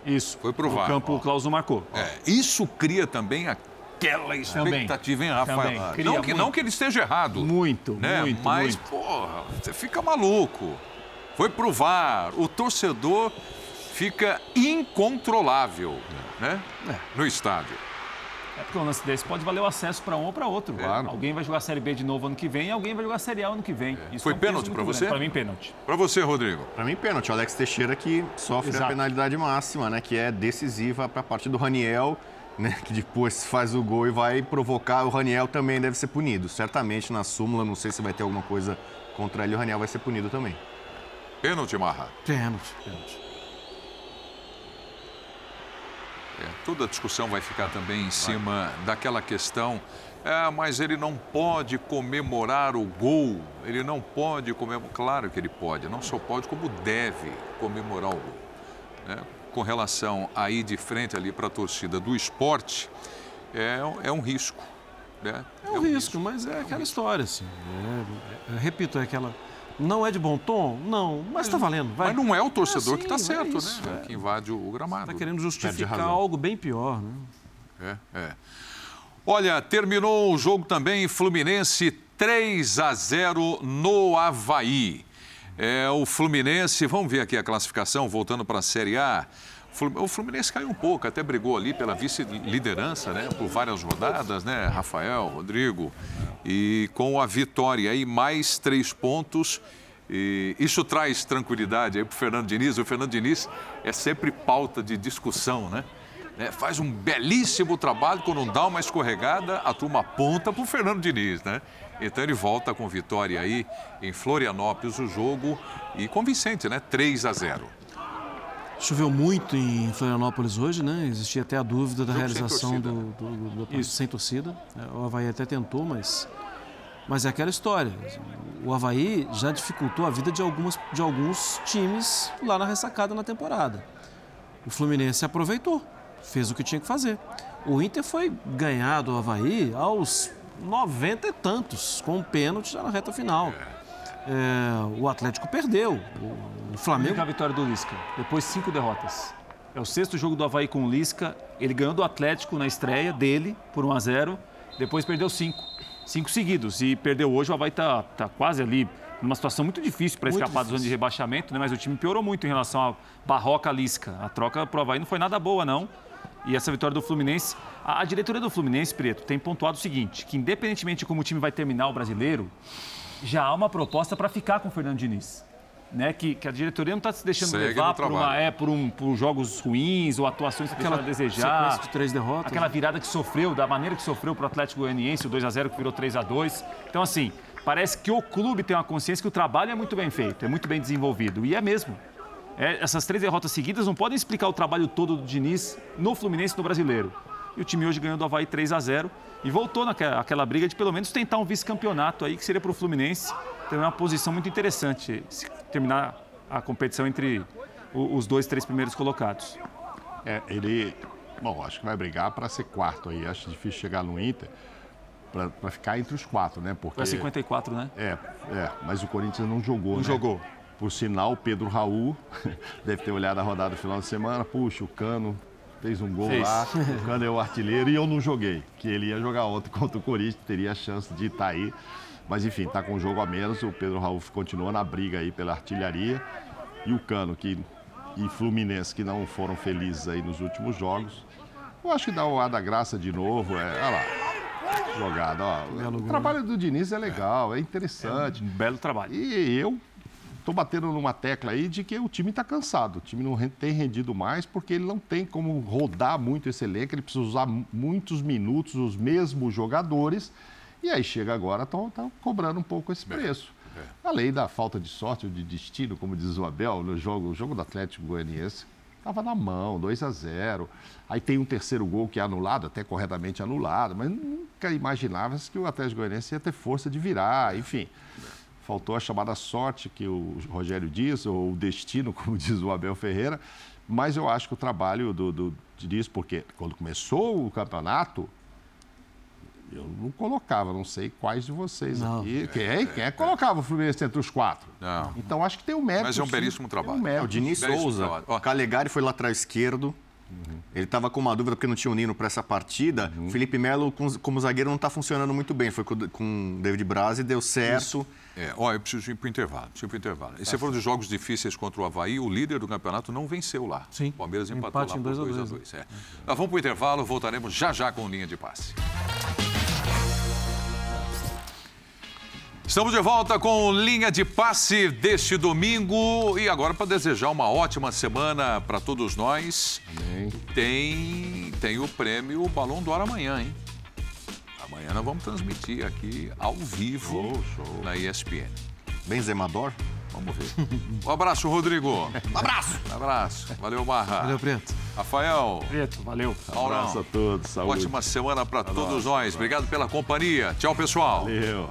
Isso. Foi pro VAR. O campo, o Clauso marcou. É, isso cria também aquela expectativa, hein, Rafael? Não que, não que ele esteja errado. Muito, né? muito, Mas, muito. porra, você fica maluco. Foi pro VAR. O torcedor fica incontrolável, né? É. No estádio. É porque um lance desse pode valer o acesso para um ou para outro. Claro. Alguém vai jogar a Série B de novo ano que vem e alguém vai jogar a Série A ano que vem. É. Foi é um pênalti para você? Para mim, pênalti. Para você, Rodrigo? Para mim, pênalti. O Alex Teixeira que sofre Exato. a penalidade máxima, né? Que é decisiva para a parte do Raniel, né? Que depois faz o gol e vai provocar. O Raniel também deve ser punido. Certamente na súmula, não sei se vai ter alguma coisa contra ele, o Raniel vai ser punido também. Pênalti, Marra? Pênalti, pênalti. É, toda a discussão vai ficar também em cima daquela questão. É, mas ele não pode comemorar o gol. Ele não pode comemorar. Claro que ele pode, não só pode, como deve comemorar o gol. Né? Com relação a ir de frente ali para a torcida do esporte, é, é um risco. Né? É um, é risco, risco, mas é, aquela história, assim. É, é, repito, é aquela não é de bom tom? Não, mas está valendo. Vai. Mas não é o torcedor é assim, que está certo, isso, né? É. Que invade o gramado. Está querendo justificar algo bem pior, né? É, é. Olha, terminou o jogo também Fluminense 3 a 0 no Havaí. É, o Fluminense, vamos ver aqui a classificação, voltando para a Série A. O Fluminense caiu um pouco, até brigou ali pela vice-liderança, né? Por várias rodadas, né? Rafael, Rodrigo. E com a vitória aí, mais três pontos. E isso traz tranquilidade aí para o Fernando Diniz. O Fernando Diniz é sempre pauta de discussão, né? É, faz um belíssimo trabalho, quando dá uma escorregada, a turma aponta para o Fernando Diniz, né? Então ele volta com vitória aí em Florianópolis o jogo e convincente, né? 3 a 0. Choveu muito em Florianópolis hoje, né? Existia até a dúvida da realização do, do, do, do sem torcida. É, o Havaí até tentou, mas, mas é aquela história. O Havaí já dificultou a vida de, algumas, de alguns times lá na ressacada na temporada. O Fluminense aproveitou, fez o que tinha que fazer. O Inter foi ganhar do Havaí aos 90 e tantos, com um pênalti já na reta final. É, o Atlético perdeu. O Flamengo. a vitória do Lisca. Depois, cinco derrotas. É o sexto jogo do Havaí com o Lisca. Ele ganhou do Atlético na estreia dele por 1 a 0 Depois perdeu cinco. Cinco seguidos. E perdeu hoje. O Havaí está tá quase ali numa situação muito difícil para escapar da zona de rebaixamento, né? mas o time piorou muito em relação à Barroca Lisca. A troca para o Havaí não foi nada boa, não. E essa vitória do Fluminense. A, a diretoria do Fluminense, Preto, tem pontuado o seguinte: que independentemente de como o time vai terminar o brasileiro, já há uma proposta para ficar com o Fernando Diniz. Né, que, que a diretoria não está se deixando Segue levar por, uma, é, por, um, por jogos ruins ou atuações que aquela a desejar. de três derrotas. Aquela virada que sofreu, da maneira que sofreu para o Atlético Goianiense, o 2 a 0 que virou 3 a 2 Então, assim, parece que o clube tem uma consciência que o trabalho é muito bem feito, é muito bem desenvolvido. E é mesmo. É, essas três derrotas seguidas não podem explicar o trabalho todo do Diniz no Fluminense e no Brasileiro. E o time hoje ganhou do Havaí 3 a 0 e voltou naquela briga de pelo menos tentar um vice-campeonato aí, que seria para o Fluminense ter uma posição muito interessante, se terminar a competição entre os dois, três primeiros colocados. É, ele, bom, acho que vai brigar para ser quarto aí. Acho difícil chegar no Inter para ficar entre os quatro, né? Porque para 54, né? É, é, mas o Corinthians não jogou, não né? jogou. Por sinal, Pedro Raul deve ter olhado a rodada do final de semana. Puxa, o Cano fez um gol Fez. lá, o Cano é o artilheiro e eu não joguei, que ele ia jogar ontem contra o Corinthians, teria a chance de estar aí. Mas enfim, está com um jogo a menos, o Pedro Raul continua na briga aí pela artilharia. E o Cano que, e Fluminense, que não foram felizes aí nos últimos jogos. Eu acho que dá o ar da graça de novo. É, olha lá, jogada. Ó. O trabalho do Diniz é legal, é interessante. É um belo trabalho. E eu estou batendo numa tecla aí de que o time está cansado. O time não tem rendido mais porque ele não tem como rodar muito esse elenco, ele precisa usar muitos minutos os mesmos jogadores. E aí chega agora, estão cobrando um pouco esse preço. É. Além da falta de sorte ou de destino, como diz o Abel, no jogo, o jogo do Atlético Goianiense, estava na mão, 2 a 0 Aí tem um terceiro gol que é anulado, até corretamente anulado, mas nunca imaginava que o Atlético Goianiense ia ter força de virar, enfim. Faltou a chamada sorte que o Rogério diz, ou o destino, como diz o Abel Ferreira, mas eu acho que o trabalho do, do diz, porque quando começou o campeonato, eu não colocava, não sei quais de vocês não. aqui. Quem, é, quem é que colocava o Fluminense entre os quatro? Não. Então acho que tem um mérito. Mas é um belíssimo trabalho. Um é, o Diniz Souza, o Calegari foi lateral esquerdo. Uhum. Ele estava com uma dúvida porque não tinha o Nino para essa partida. Uhum. Felipe Melo, como zagueiro, não está funcionando muito bem. Foi com o David Braz e deu certo. É, ó, eu preciso ir para o intervalo. Preciso ir intervalo. E você falou de jogos difíceis contra o Havaí, o líder do campeonato não venceu lá. Sim. O Palmeiras empatou Empate lá por 2 a 2. É. Nós vamos para o intervalo, voltaremos já já com linha de passe. Estamos de volta com linha de passe deste domingo e agora para desejar uma ótima semana para todos nós. Amém. Tem, tem o prêmio Balão do Ar amanhã, hein? Amanhã nós vamos transmitir aqui ao vivo show, show. na ESPN. Benzemador? Vamos ver. Um abraço, Rodrigo. Um abraço. Um abraço. Valeu, Barra. Valeu, Preto. Rafael. Preto, valeu. Um abraço a todos. Saúde. Ótima semana para todos nós. Obrigado pela companhia. Tchau, pessoal. Valeu.